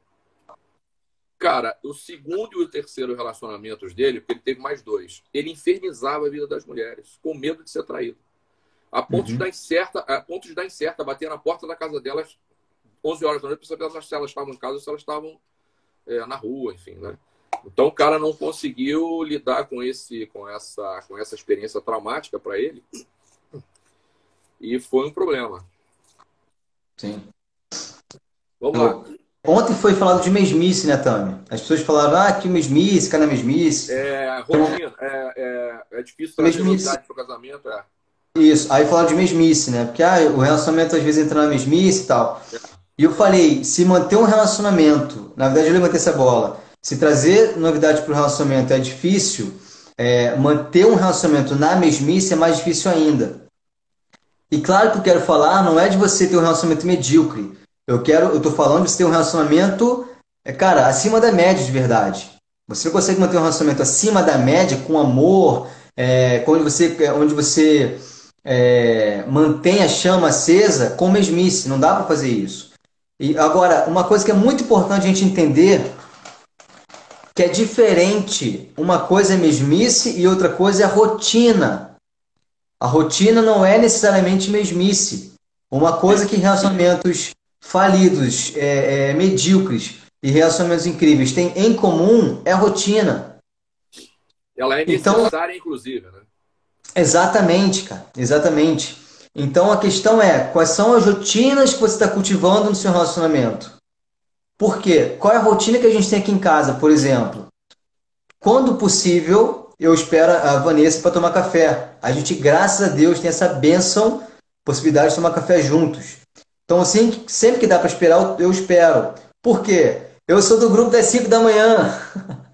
Cara, o segundo e o terceiro relacionamentos dele, porque ele teve mais dois, ele infernizava a vida das mulheres, com medo de ser traído. A ponto, uhum. de, dar incerta, a ponto de dar incerta, bater na porta da casa delas 11 horas da noite para saber se elas estavam em casa ou se elas estavam é, na rua, enfim, né? Então o cara não conseguiu lidar com esse, com essa, com essa experiência traumática para ele e foi um problema. Sim. Vamos lá. ontem foi falado de mesmice, né, Tami? As pessoas falaram, ah, que mesmice, cara mesmice. É, rotina, é, é, é difícil trazer Mesmice. pro casamento, é. Isso, aí falaram de mesmice, né? Porque ah, o relacionamento às vezes entra na mesmice e tal. E eu falei, se manter um relacionamento, na verdade eu levantei essa bola, se trazer novidade para o relacionamento é difícil, é, manter um relacionamento na mesmice é mais difícil ainda. E claro que eu quero falar, não é de você ter um relacionamento medíocre. Eu quero, eu tô falando de você ter um relacionamento, é, cara, acima da média de verdade. Você não consegue manter um relacionamento acima da média, com amor, é, onde você, onde você é, mantém a chama acesa com mesmice. Não dá para fazer isso. E agora, uma coisa que é muito importante a gente entender que é diferente. Uma coisa é mesmice e outra coisa é rotina. A rotina não é necessariamente mesmice. Uma coisa que relacionamentos falidos, é, é, medíocres e relacionamentos incríveis têm em comum é a rotina. Ela é Então- necessária, inclusive, né? Exatamente, cara. Exatamente. Então a questão é, quais são as rotinas que você está cultivando no seu relacionamento? Por quê? Qual é a rotina que a gente tem aqui em casa, por exemplo? Quando possível, eu espero a Vanessa para tomar café. A gente, graças a Deus, tem essa bênção, possibilidade de tomar café juntos. Então, assim, sempre que dá para esperar, eu espero. Por quê? Eu sou do grupo das 5 da manhã.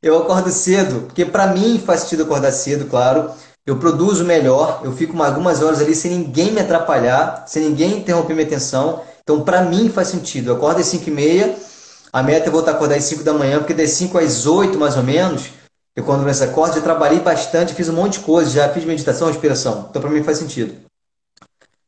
Eu acordo cedo, porque para mim faz sentido acordar cedo, claro. Eu produzo melhor, eu fico algumas horas ali sem ninguém me atrapalhar, sem ninguém interromper minha atenção. Então, para mim faz sentido. Eu acordo às 5 e meia, a meta é voltar a acordar às 5 da manhã, porque das 5 às 8, mais ou menos, eu quando nessa acordo, já trabalhei bastante, fiz um monte de coisa, já fiz meditação, respiração. Então, para mim faz sentido.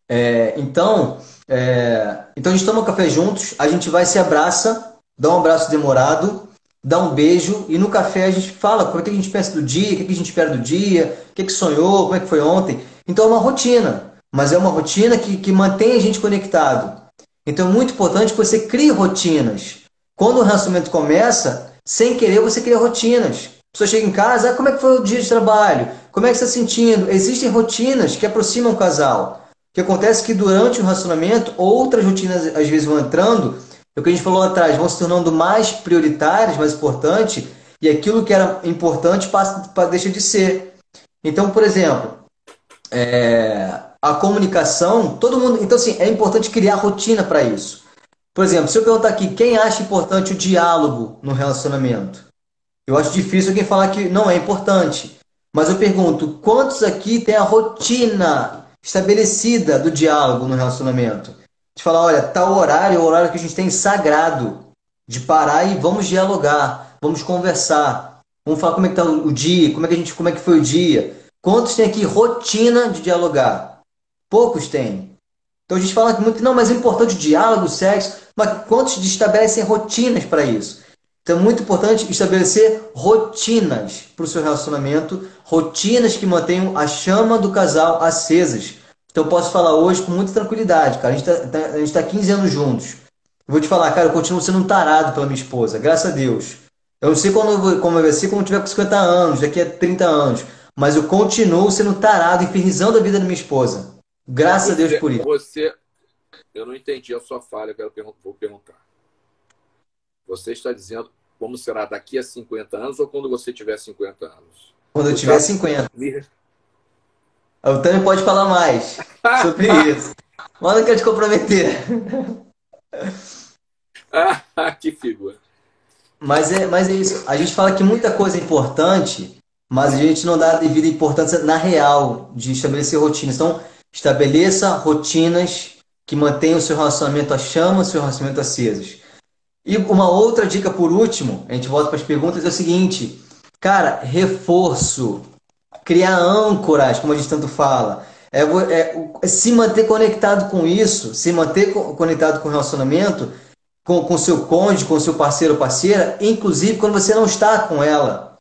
É, então, é, então a gente toma um café juntos, a gente vai se abraça, dá um abraço demorado, dá um beijo e no café a gente fala o que a gente pensa do dia, o que a gente espera do dia, o que, que sonhou, como é que foi ontem. Então é uma rotina, mas é uma rotina que, que mantém a gente conectado. Então é muito importante que você crie rotinas. Quando o relacionamento começa, sem querer você cria rotinas. A pessoa chega em casa, ah, como é que foi o dia de trabalho? Como é que você está sentindo? Existem rotinas que aproximam o casal. O que acontece é que durante o relacionamento, outras rotinas às vezes vão entrando é o que a gente falou atrás, vão se tornando mais prioritárias, mais importantes, e aquilo que era importante passa, deixa de ser. Então, por exemplo, é, a comunicação, todo mundo. Então, assim, é importante criar rotina para isso. Por exemplo, se eu perguntar aqui, quem acha importante o diálogo no relacionamento? Eu acho difícil alguém falar que não é importante. Mas eu pergunto, quantos aqui têm a rotina estabelecida do diálogo no relacionamento? De falar, olha, tal horário é o horário que a gente tem sagrado. De parar e vamos dialogar, vamos conversar. Vamos falar como é que tá o dia, como é que a gente, como é que foi o dia. Quantos tem aqui rotina de dialogar? Poucos têm. Então a gente fala muito, não, mas é importante o diálogo, o sexo, mas quantos estabelecem rotinas para isso? Então é muito importante estabelecer rotinas para o seu relacionamento, rotinas que mantenham a chama do casal acesas. Então eu posso falar hoje com muita tranquilidade, cara. A gente está tá 15 anos juntos. Eu vou te falar, cara, eu continuo sendo um tarado pela minha esposa, graças a Deus. Eu não sei quando, como vai ser quando eu tiver com 50 anos, daqui a 30 anos. Mas eu continuo sendo tarado, infernizando a vida da minha esposa. Graças você, a Deus por isso. Você, eu não entendi a sua falha, eu quero perguntar, vou perguntar. Você está dizendo como será daqui a 50 anos ou quando você tiver 50 anos? Quando eu tiver 50. O Tami pode falar mais sobre isso. Mas não quero te comprometer. ah, que figura. Mas é, mas é isso. A gente fala que muita coisa é importante, mas a gente não dá devida importância na real de estabelecer rotinas. Então, estabeleça rotinas que mantenham o seu relacionamento a chama, o seu relacionamento acesos. E uma outra dica por último, a gente volta para as perguntas, é o seguinte. Cara, reforço criar âncoras, como a gente tanto fala. É, é, se manter conectado com isso, se manter conectado com o relacionamento, com o seu cônjuge, com seu parceiro ou parceira, inclusive quando você não está com ela.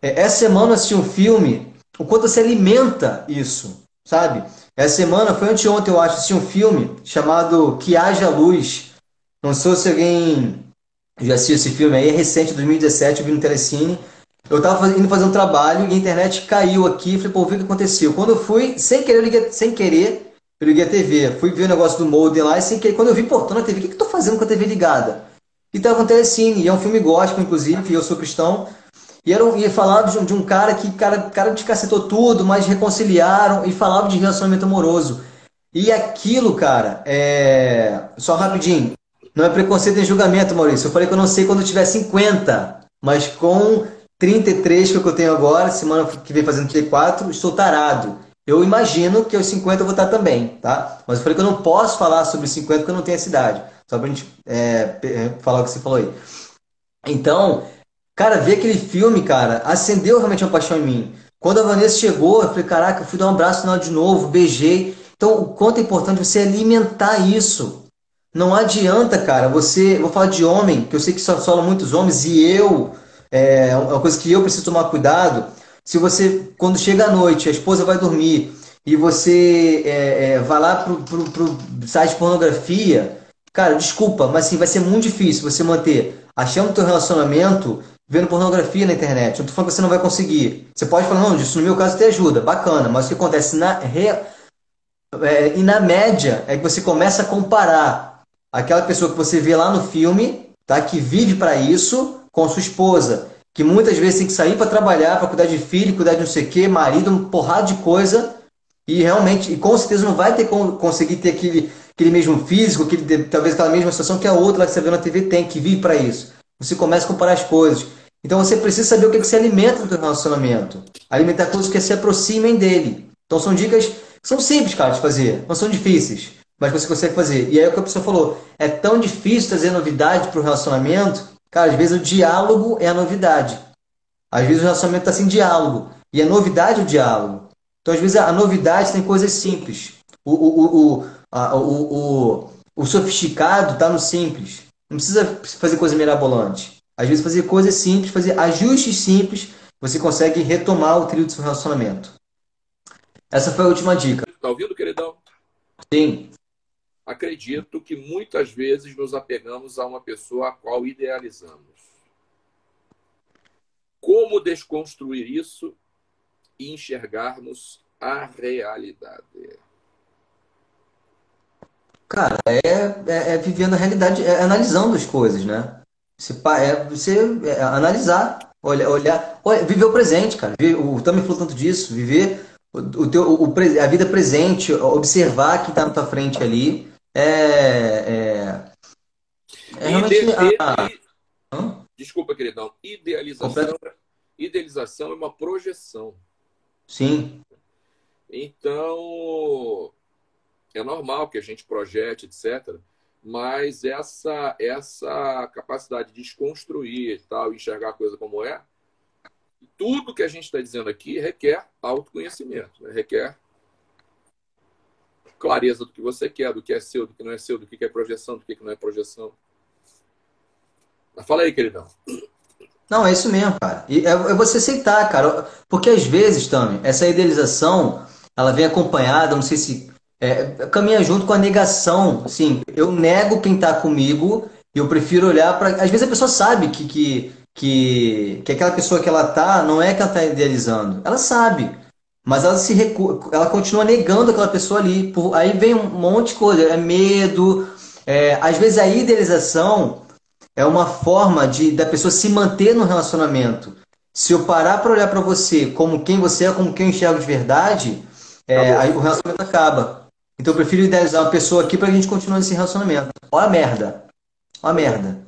É, essa semana eu assisti um filme, o quanto você alimenta isso, sabe? Essa semana, foi anteontem eu acho, assisti um filme chamado Que Haja Luz. Não sei se alguém já assistiu esse filme aí, é recente, 2017, eu vi no Telecine. Eu tava indo fazer um trabalho e a internet caiu aqui. Falei, pô, o que aconteceu. Quando eu fui, sem querer, liguei, sem querer, eu liguei a TV, fui ver o negócio do molde lá, e assim, que quando eu vi, tô na TV, o que que eu tô fazendo com a TV ligada? E tava um telecine, e é um filme gospel, inclusive, eu sou cristão, e, era um, e falava de um, de um cara que, cara, cara descacetou tudo, mas reconciliaram, e falava de relacionamento amoroso. E aquilo, cara, é... Só rapidinho, não é preconceito nem julgamento, Maurício. Eu falei que eu não sei quando eu tiver 50, mas com 33 que, é que eu tenho agora, semana que vem fazendo 34, estou tarado. Eu imagino que aos 50 eu vou estar também, tá? Mas eu falei que eu não posso falar sobre 50 porque eu não tenho essa idade. Só pra gente é, é, falar o que você falou aí. Então, cara, ver aquele filme, cara, acendeu realmente uma paixão em mim. Quando a Vanessa chegou, eu falei, caraca, eu fui dar um abraço nela de novo, beijei. Então, o quanto é importante você alimentar isso. Não adianta, cara, você. Vou falar de homem, que eu sei que só falam muitos homens, e eu. É, é uma coisa que eu preciso tomar cuidado se você, quando chega à noite, a esposa vai dormir e você é, é, vai lá pro, pro, pro site de pornografia, cara, desculpa, mas assim, vai ser muito difícil você manter a chama do teu relacionamento vendo pornografia na internet. Não tô falando que você não vai conseguir. Você pode falar, não, isso no meu caso te ajuda, bacana, mas o que acontece na re... É, e na média é que você começa a comparar aquela pessoa que você vê lá no filme, tá, que vive para isso, com sua esposa que muitas vezes tem que sair para trabalhar, para cuidar de filho, cuidar de não sei o quê, marido, um porrada de coisa, e realmente, e com certeza não vai ter conseguir ter aquele, aquele mesmo físico, aquele, talvez aquela mesma situação que a outra lá que você vê na TV tem, que vive para isso. Você começa a comparar as coisas. Então você precisa saber o que, é que se alimenta no seu relacionamento. Alimentar coisas que se aproximem dele. Então são dicas são simples, cara, de fazer. Não são difíceis, mas você consegue fazer. E aí é o que a pessoa falou. É tão difícil trazer novidade para o relacionamento Cara, às vezes o diálogo é a novidade. Às vezes o relacionamento está sem diálogo. E a novidade é o diálogo. Então, às vezes, a novidade tem coisas simples. O, o, o, a, o, o, o sofisticado está no simples. Não precisa fazer coisa mirabolante. Às vezes, fazer coisas simples, fazer ajustes simples, você consegue retomar o trilho do seu relacionamento. Essa foi a última dica. Tá ouvindo, queridão? Sim acredito que muitas vezes nos apegamos a uma pessoa a qual idealizamos. Como desconstruir isso e enxergarmos a realidade? Cara, é, é, é vivendo a realidade, é analisando as coisas, né? Você, é você é analisar, olhar, olhar, olhar, viver o presente, cara. O Tami falou tanto disso, viver o, o teu, o, a vida presente, observar quem está na tua frente ali é, é, é realmente a... Desculpa, queridão. Idealização, idealização é uma projeção. Sim. Então, é normal que a gente projete, etc. Mas essa, essa capacidade de desconstruir tal, enxergar a coisa como é, tudo que a gente está dizendo aqui requer autoconhecimento, né? requer clareza do que você quer, do que é seu, do que não é seu, do que é projeção, do que não é projeção. Fala aí, queridão. Não, é isso mesmo, cara. E é, é você aceitar, cara. Porque às vezes, também, essa idealização, ela vem acompanhada, não sei se. É, caminha junto com a negação. Assim, eu nego quem está comigo e eu prefiro olhar para. Às vezes a pessoa sabe que, que, que, que aquela pessoa que ela tá não é que ela está idealizando. Ela sabe. Mas ela se recu... ela continua negando aquela pessoa ali. Por... Aí vem um monte de coisa, é medo. É... Às vezes a idealização é uma forma de da pessoa se manter no relacionamento. Se eu parar para olhar para você como quem você é, como quem eu enxergo de verdade, é... aí o relacionamento acaba. Então eu prefiro idealizar uma pessoa aqui para a gente continuar nesse relacionamento. Olha a merda. Olha a merda.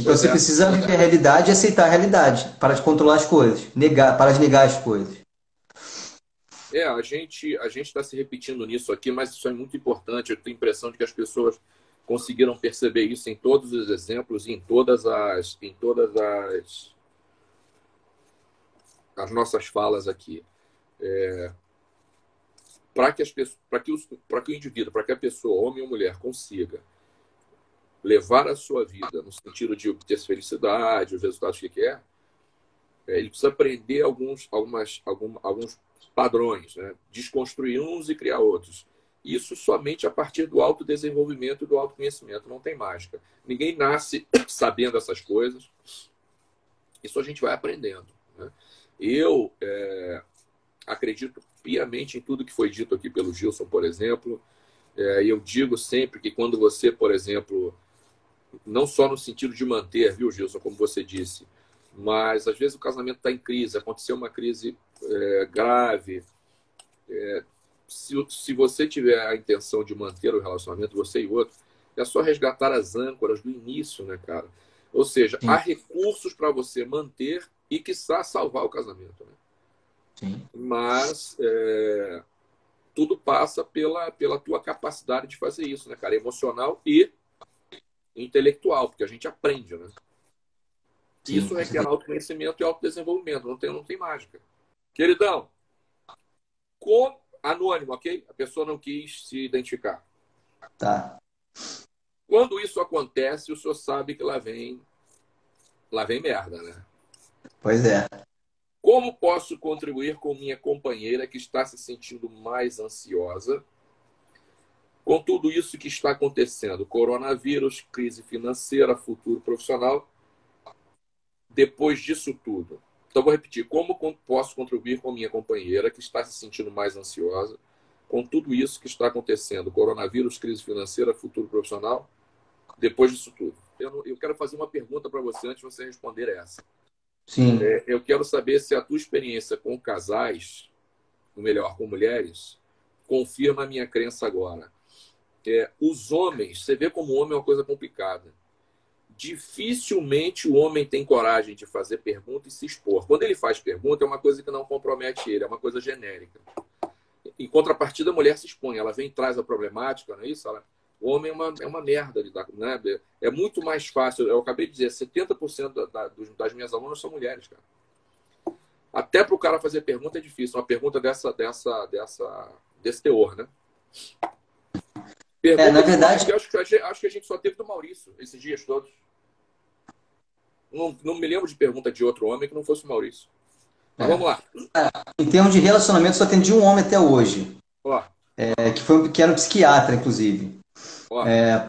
Então você é. precisa viver a realidade e aceitar a realidade. Para de controlar as coisas. Negar, para de negar as coisas. É, a gente a gente está se repetindo nisso aqui, mas isso é muito importante. Eu tenho a impressão de que as pessoas conseguiram perceber isso em todos os exemplos, em todas as em todas as as nossas falas aqui. É, para que as pessoas, que, para que o indivíduo, para que a pessoa, homem ou mulher, consiga levar a sua vida no sentido de obter felicidade, os resultados que quer, é, ele precisa aprender alguns, algumas, algum, alguns padrões, né? desconstruir uns e criar outros. Isso somente a partir do autodesenvolvimento e do autoconhecimento, não tem mágica. Ninguém nasce sabendo essas coisas. Isso a gente vai aprendendo. Né? Eu é, acredito piamente em tudo que foi dito aqui pelo Gilson, por exemplo. É, eu digo sempre que quando você, por exemplo, não só no sentido de manter, viu, Gilson, como você disse, mas às vezes o casamento está em crise, aconteceu uma crise é, grave. É, se, se você tiver a intenção de manter o relacionamento, você e o outro, é só resgatar as âncoras do início, né, cara? Ou seja, Sim. há recursos para você manter e, quiçá, salvar o casamento. Né? Sim. Mas é, tudo passa pela, pela tua capacidade de fazer isso, né, cara? Emocional e intelectual, porque a gente aprende, né? Sim, isso requer autoconhecimento e autodesenvolvimento, não tem, não tem mágica. Queridão, com anônimo, ok? A pessoa não quis se identificar. Tá. Quando isso acontece, o senhor sabe que lá vem lá vem merda, né? Pois é. Como posso contribuir com minha companheira que está se sentindo mais ansiosa com tudo isso que está acontecendo? Coronavírus, crise financeira, futuro profissional. Depois disso tudo. Então, vou repetir: como posso contribuir com minha companheira que está se sentindo mais ansiosa com tudo isso que está acontecendo? Coronavírus, crise financeira, futuro profissional. Depois disso tudo. Eu, eu quero fazer uma pergunta para você antes de você responder essa. Sim. É, eu quero saber se a tua experiência com casais, ou melhor, com mulheres, confirma a minha crença agora. É, os homens, você vê como o homem é uma coisa complicada. Dificilmente o homem tem coragem de fazer pergunta e se expor. Quando ele faz pergunta, é uma coisa que não compromete ele, é uma coisa genérica. Em contrapartida, a mulher se expõe, ela vem traz a problemática, não é isso? Ela, o homem é uma, é uma merda lidar com. Né? É muito mais fácil. Eu acabei de dizer, 70% da, da, das minhas alunas são mulheres, cara. Até para o cara fazer pergunta é difícil. Uma pergunta dessa, dessa, dessa, desse teor, né? Pergunta é, na verdade. Que acho, que gente, acho que a gente só teve do Maurício esses dias todos. Não, não me lembro de pergunta de outro homem que não fosse o Maurício. Mas é. vamos lá. É, em termos de relacionamento, só atendi um homem até hoje. Ó. É, que foi um pequeno psiquiatra, inclusive. É,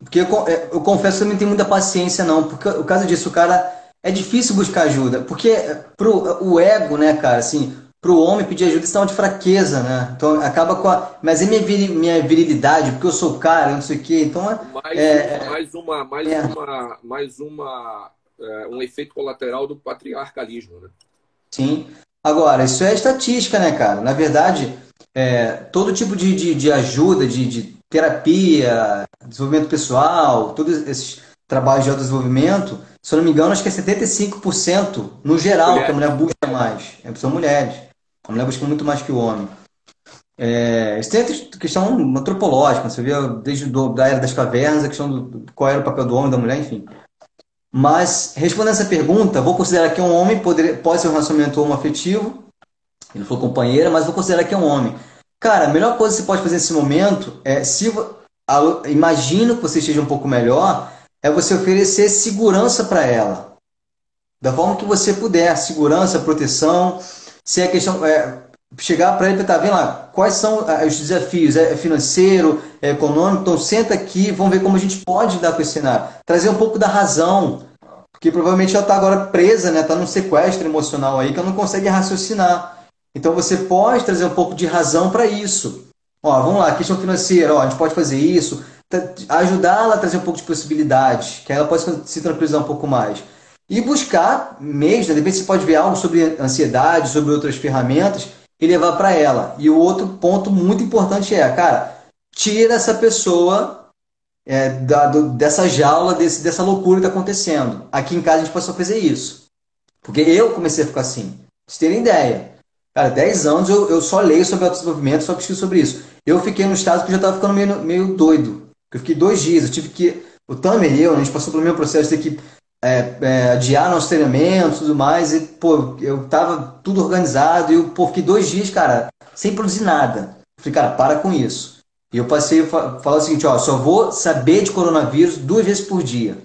porque eu, é, eu, confesso que eu não tenho muita paciência, não. Porque o caso disso, o cara. É difícil buscar ajuda. Porque pro, o ego, né, cara, assim, pro homem pedir ajuda é sinal de fraqueza, né? Então acaba com a. Mas é minha, vir, minha virilidade, porque eu sou cara, não sei o quê. Então mais, é, mais uma. Mais é. uma. Mais uma. É, um efeito colateral do patriarcalismo, né? Sim. Agora, isso é estatística, né, cara? Na verdade, é, todo tipo de, de, de ajuda, de, de terapia, desenvolvimento pessoal, todos esses trabalhos de autodesenvolvimento, se eu não me engano, acho que é 75% no geral que a mulher busca mais. É, são mulheres. A mulher busca muito mais que o homem. É, isso tem a questão antropológica, você vê desde do, da era das cavernas, a questão do qual era o papel do homem e da mulher, enfim. Mas, respondendo essa pergunta, vou considerar que um homem poderia, pode ser um relacionamento homoafetivo, ele for companheira, mas vou considerar que é um homem. Cara, a melhor coisa que você pode fazer nesse momento é, se imagino que você esteja um pouco melhor, é você oferecer segurança para ela. Da forma que você puder, segurança, proteção. Se é questão. É, chegar para ele e tá vendo lá, quais são ah, os desafios? É financeiro, é econômico? Então senta aqui, vamos ver como a gente pode lidar com esse cenário. Trazer um pouco da razão. Porque provavelmente ela está agora presa, né? Está num sequestro emocional aí que ela não consegue raciocinar. Então você pode trazer um pouco de razão para isso. Ó, vamos lá, questão financeira, ó, a gente pode fazer isso, ajudá-la a trazer um pouco de possibilidade, que ela pode se tranquilizar um pouco mais. E buscar mesmo, de repente você pode ver algo sobre ansiedade, sobre outras ferramentas e levar para ela. E o outro ponto muito importante é, cara, tira essa pessoa é, da, do, dessa jaula, desse, dessa loucura que está acontecendo. Aqui em casa a gente passou a fazer isso. Porque eu comecei a ficar assim. Pra vocês terem ideia. Cara, 10 anos eu, eu só leio sobre autodesenvolvimento, só pesquiso sobre isso. Eu fiquei no estado que já estava ficando meio, meio doido. Eu fiquei dois dias, eu tive que. O Tamer e eu, a gente passou pelo mesmo processo de ter que é, é, adiar nosso treinamento e tudo mais. E, pô, eu tava tudo organizado e eu pô, fiquei dois dias, cara, sem produzir nada. Falei, cara, para com isso. E eu passei a falar o seguinte, ó, só vou saber de coronavírus duas vezes por dia.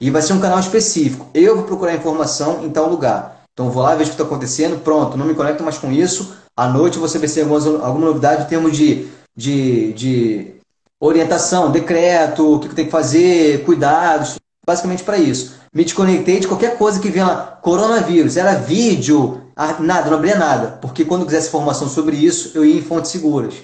E vai ser um canal específico. Eu vou procurar informação em tal lugar. Então vou lá, vejo o que está acontecendo, pronto, não me conecto mais com isso. À noite você vai ter alguma novidade em termos de, de, de orientação, decreto, o que tem que fazer, cuidados, basicamente para isso. Me desconectei de qualquer coisa que venha coronavírus. Era vídeo, nada, não abria nada, porque quando quisesse informação sobre isso, eu ia em fontes seguras.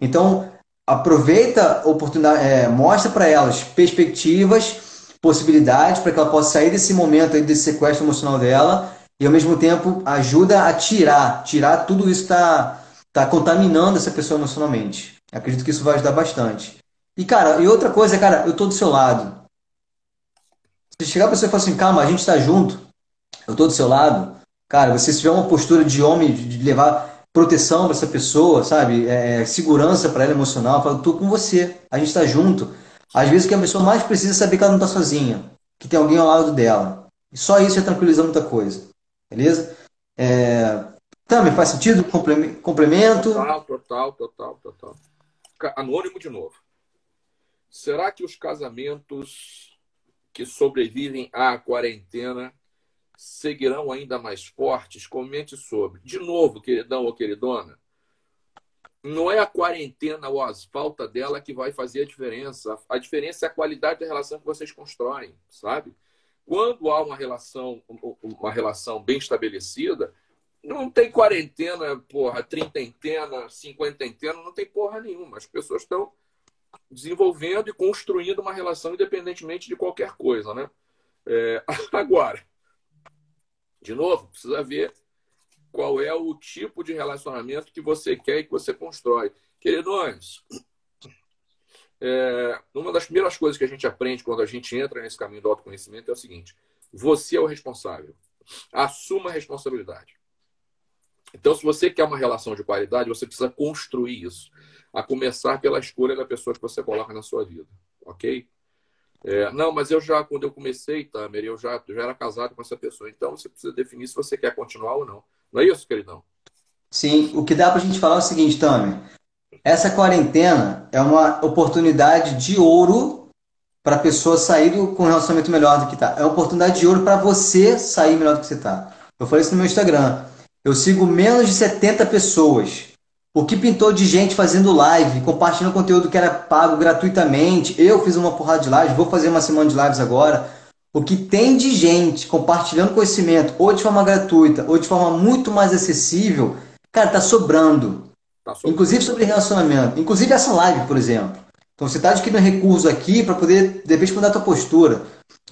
Então, aproveita a oportunidade, é, mostra para elas perspectivas, possibilidades para que ela possa sair desse momento aí, desse sequestro emocional dela e ao mesmo tempo ajuda a tirar, tirar tudo isso que está tá contaminando essa pessoa emocionalmente. Acredito que isso vai ajudar bastante. E cara, e outra coisa, cara, eu tô do seu lado. Se chegar a pessoa e falar assim, calma, a gente está junto, eu tô do seu lado, cara, você se tiver uma postura de homem, de levar proteção para essa pessoa, sabe? É, é segurança para ela emocional, fala, tô com você, a gente está junto. Às vezes que a pessoa mais precisa é saber que ela não está sozinha, que tem alguém ao lado dela. E só isso já tranquiliza muita coisa. Beleza? É... Também faz sentido? Complemento? Total, total, total, total. Anônimo de novo. Será que os casamentos que sobrevivem à quarentena seguirão ainda mais fortes? Comente sobre. De novo, queridão ou queridona, não é a quarentena ou a falta dela que vai fazer a diferença. A diferença é a qualidade da relação que vocês constroem, sabe? Quando há uma relação, uma relação bem estabelecida, não tem quarentena, porra, trintentena, cinquententena, não tem porra nenhuma. As pessoas estão desenvolvendo e construindo uma relação independentemente de qualquer coisa, né? É, agora, de novo, precisa ver qual é o tipo de relacionamento que você quer e que você constrói. Queridões, é, uma das primeiras coisas que a gente aprende quando a gente entra nesse caminho do autoconhecimento é o seguinte: você é o responsável. Assuma a responsabilidade. Então, se você quer uma relação de qualidade, você precisa construir isso. A começar pela escolha da pessoa que você coloca na sua vida. Ok? É, não, mas eu já, quando eu comecei, Tamer, eu já, já era casado com essa pessoa. Então, você precisa definir se você quer continuar ou não. Não é isso, queridão? Sim, o que dá para a gente falar é o seguinte, Tamer. Essa quarentena é uma oportunidade de ouro para a pessoa sair do, com um relacionamento melhor do que está. É uma oportunidade de ouro para você sair melhor do que você está. Eu falei isso no meu Instagram. Eu sigo menos de 70 pessoas. O que pintou de gente fazendo live, compartilhando conteúdo que era pago gratuitamente. Eu fiz uma porrada de lives, vou fazer uma semana de lives agora. O que tem de gente compartilhando conhecimento, ou de forma gratuita, ou de forma muito mais acessível, cara, tá sobrando. Tá. Inclusive sobre relacionamento. Inclusive essa live, por exemplo. Então você está adquirindo recurso aqui para poder, de repente, mudar a tua postura.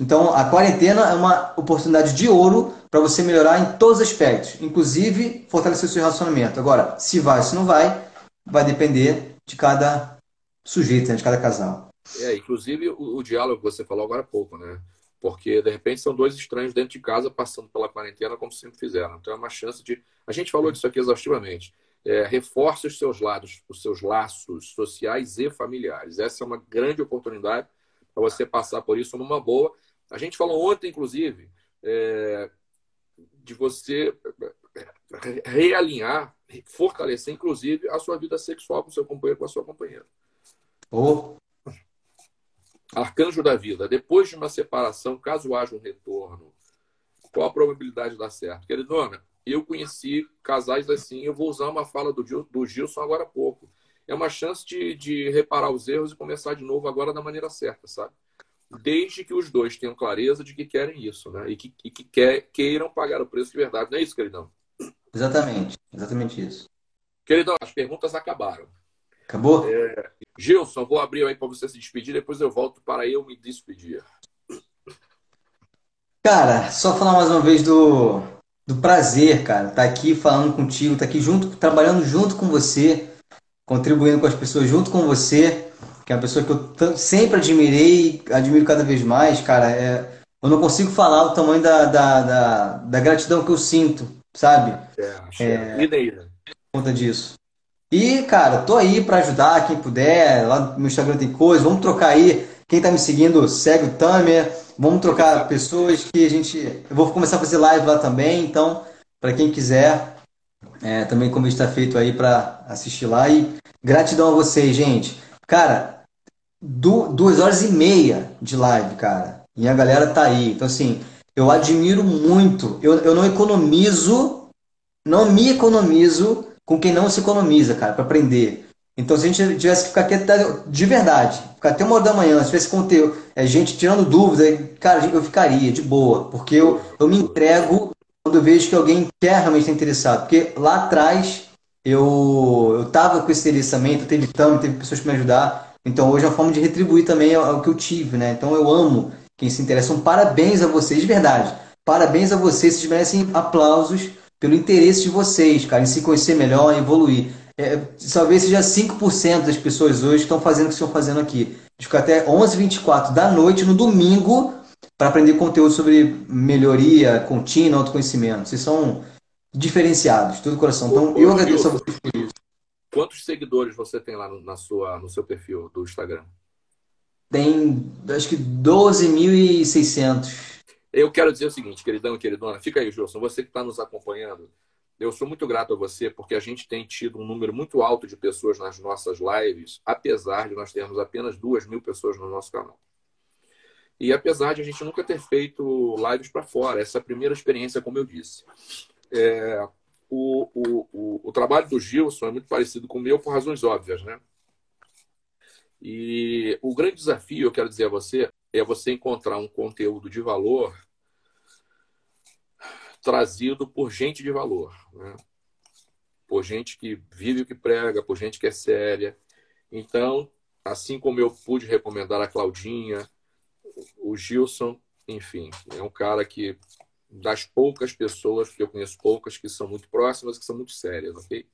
Então a quarentena é uma oportunidade de ouro para você melhorar em todos os aspectos, inclusive fortalecer o seu relacionamento. Agora, se vai ou se não vai, vai depender de cada sujeito, né, de cada casal. É, inclusive o, o diálogo que você falou agora há pouco, né? Porque, de repente, são dois estranhos dentro de casa passando pela quarentena como sempre fizeram. Então, é uma chance de. A gente falou disso aqui exaustivamente. É, reforce os seus lados, os seus laços sociais e familiares. Essa é uma grande oportunidade para você passar por isso numa boa. A gente falou ontem, inclusive, é, de você realinhar, fortalecer, inclusive, a sua vida sexual com o seu companheiro, com a sua companheira. Oh. Arcanjo da vida, depois de uma separação, caso haja um retorno, qual a probabilidade de dar certo? Queridona, eu conheci casais assim, eu vou usar uma fala do, Gil, do Gilson agora há pouco. É uma chance de, de reparar os erros e começar de novo agora da maneira certa, sabe? Desde que os dois tenham clareza de que querem isso, né? E que, e que quer, queiram pagar o preço de verdade. Não é isso, queridão? Exatamente, exatamente isso. Queridão, as perguntas acabaram. Acabou? É, Gilson, vou abrir aí para você se despedir, depois eu volto para eu me despedir. Cara, só falar mais uma vez do, do prazer, cara, estar tá aqui falando contigo, estar tá aqui junto, trabalhando junto com você, contribuindo com as pessoas junto com você, que é uma pessoa que eu sempre admirei, admiro cada vez mais, cara. É, eu não consigo falar o tamanho da, da, da, da gratidão que eu sinto, sabe? É, é, é conta disso. E, cara, tô aí para ajudar quem puder. Lá no meu Instagram tem coisa. Vamos trocar aí. Quem tá me seguindo, segue o Tamer. Vamos trocar pessoas que a gente. Eu vou começar a fazer live lá também. Então, para quem quiser, é, também o convite está feito aí para assistir lá. E gratidão a vocês, gente. Cara, du duas horas e meia de live, cara. E a galera tá aí. Então, assim, eu admiro muito. Eu, eu não economizo, não me economizo com quem não se economiza, cara, para aprender. Então, se a gente tivesse que ficar aqui até, de verdade, ficar até uma hora da manhã, se tivesse conteúdo, é, gente tirando dúvida, cara, eu ficaria de boa, porque eu, eu me entrego quando vejo que alguém quer realmente estar interessado. Porque lá atrás eu, eu tava com esse interessamento, teve tanto, teve pessoas para me ajudar. Então hoje é uma forma de retribuir também o que eu tive, né? Então eu amo quem se interessa. Um parabéns a vocês, de verdade. Parabéns a vocês, vocês merecem aplausos pelo interesse de vocês, cara, em se conhecer melhor, em evoluir. É, talvez seja 5% das pessoas hoje que estão fazendo o que estão fazendo aqui. De ficar até 11h24 da noite, no domingo, para aprender conteúdo sobre melhoria contínua, autoconhecimento. Vocês são diferenciados, todo coração. Então, eu agradeço a vocês por isso. Quantos seguidores você tem lá no, na sua, no seu perfil do Instagram? Tem, acho que 12.600. Eu quero dizer o seguinte, queridão e queridona, fica aí, Gilson, você que está nos acompanhando, eu sou muito grato a você porque a gente tem tido um número muito alto de pessoas nas nossas lives, apesar de nós termos apenas duas mil pessoas no nosso canal. E apesar de a gente nunca ter feito lives para fora, essa é primeira experiência, como eu disse. É, o, o, o, o, trabalho do Gilson é muito parecido com o meu por razões óbvias, né? E o grande desafio, eu quero dizer a você, é você encontrar um conteúdo de valor trazido por gente de valor, né? por gente que vive o que prega, por gente que é séria. Então, assim como eu pude recomendar a Claudinha, o Gilson, enfim, é um cara que das poucas pessoas que eu conheço poucas que são muito próximas, que são muito sérias, ok?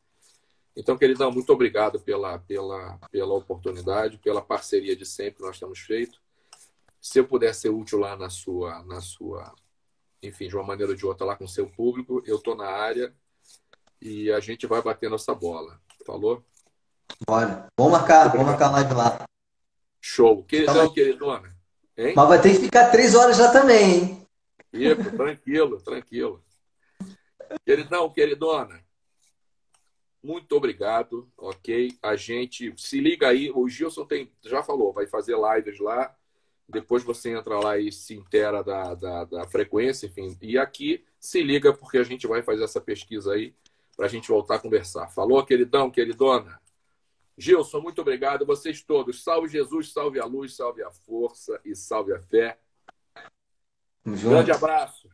Então, queridão, muito obrigado pela, pela, pela oportunidade, pela parceria de sempre que nós temos feito. Se eu puder ser útil lá na sua, na sua enfim, de uma maneira ou de outra lá com o seu público. Eu estou na área e a gente vai bater nossa bola. Falou? Bora. Vamos marcar, vamos marcar a live lá. Show. Queridão, então, queridona. Hein? Mas vai ter que ficar três horas lá também, hein? Fico, tranquilo, tranquilo. Queridão, queridona, muito obrigado, ok? A gente se liga aí. O Gilson tem, já falou, vai fazer lives lá. Depois você entra lá e se intera da, da, da frequência, enfim. E aqui se liga, porque a gente vai fazer essa pesquisa aí para a gente voltar a conversar. Falou, queridão, queridona? Gilson, muito obrigado. Vocês todos. Salve Jesus, salve a luz, salve a força e salve a fé. Um grande abraço.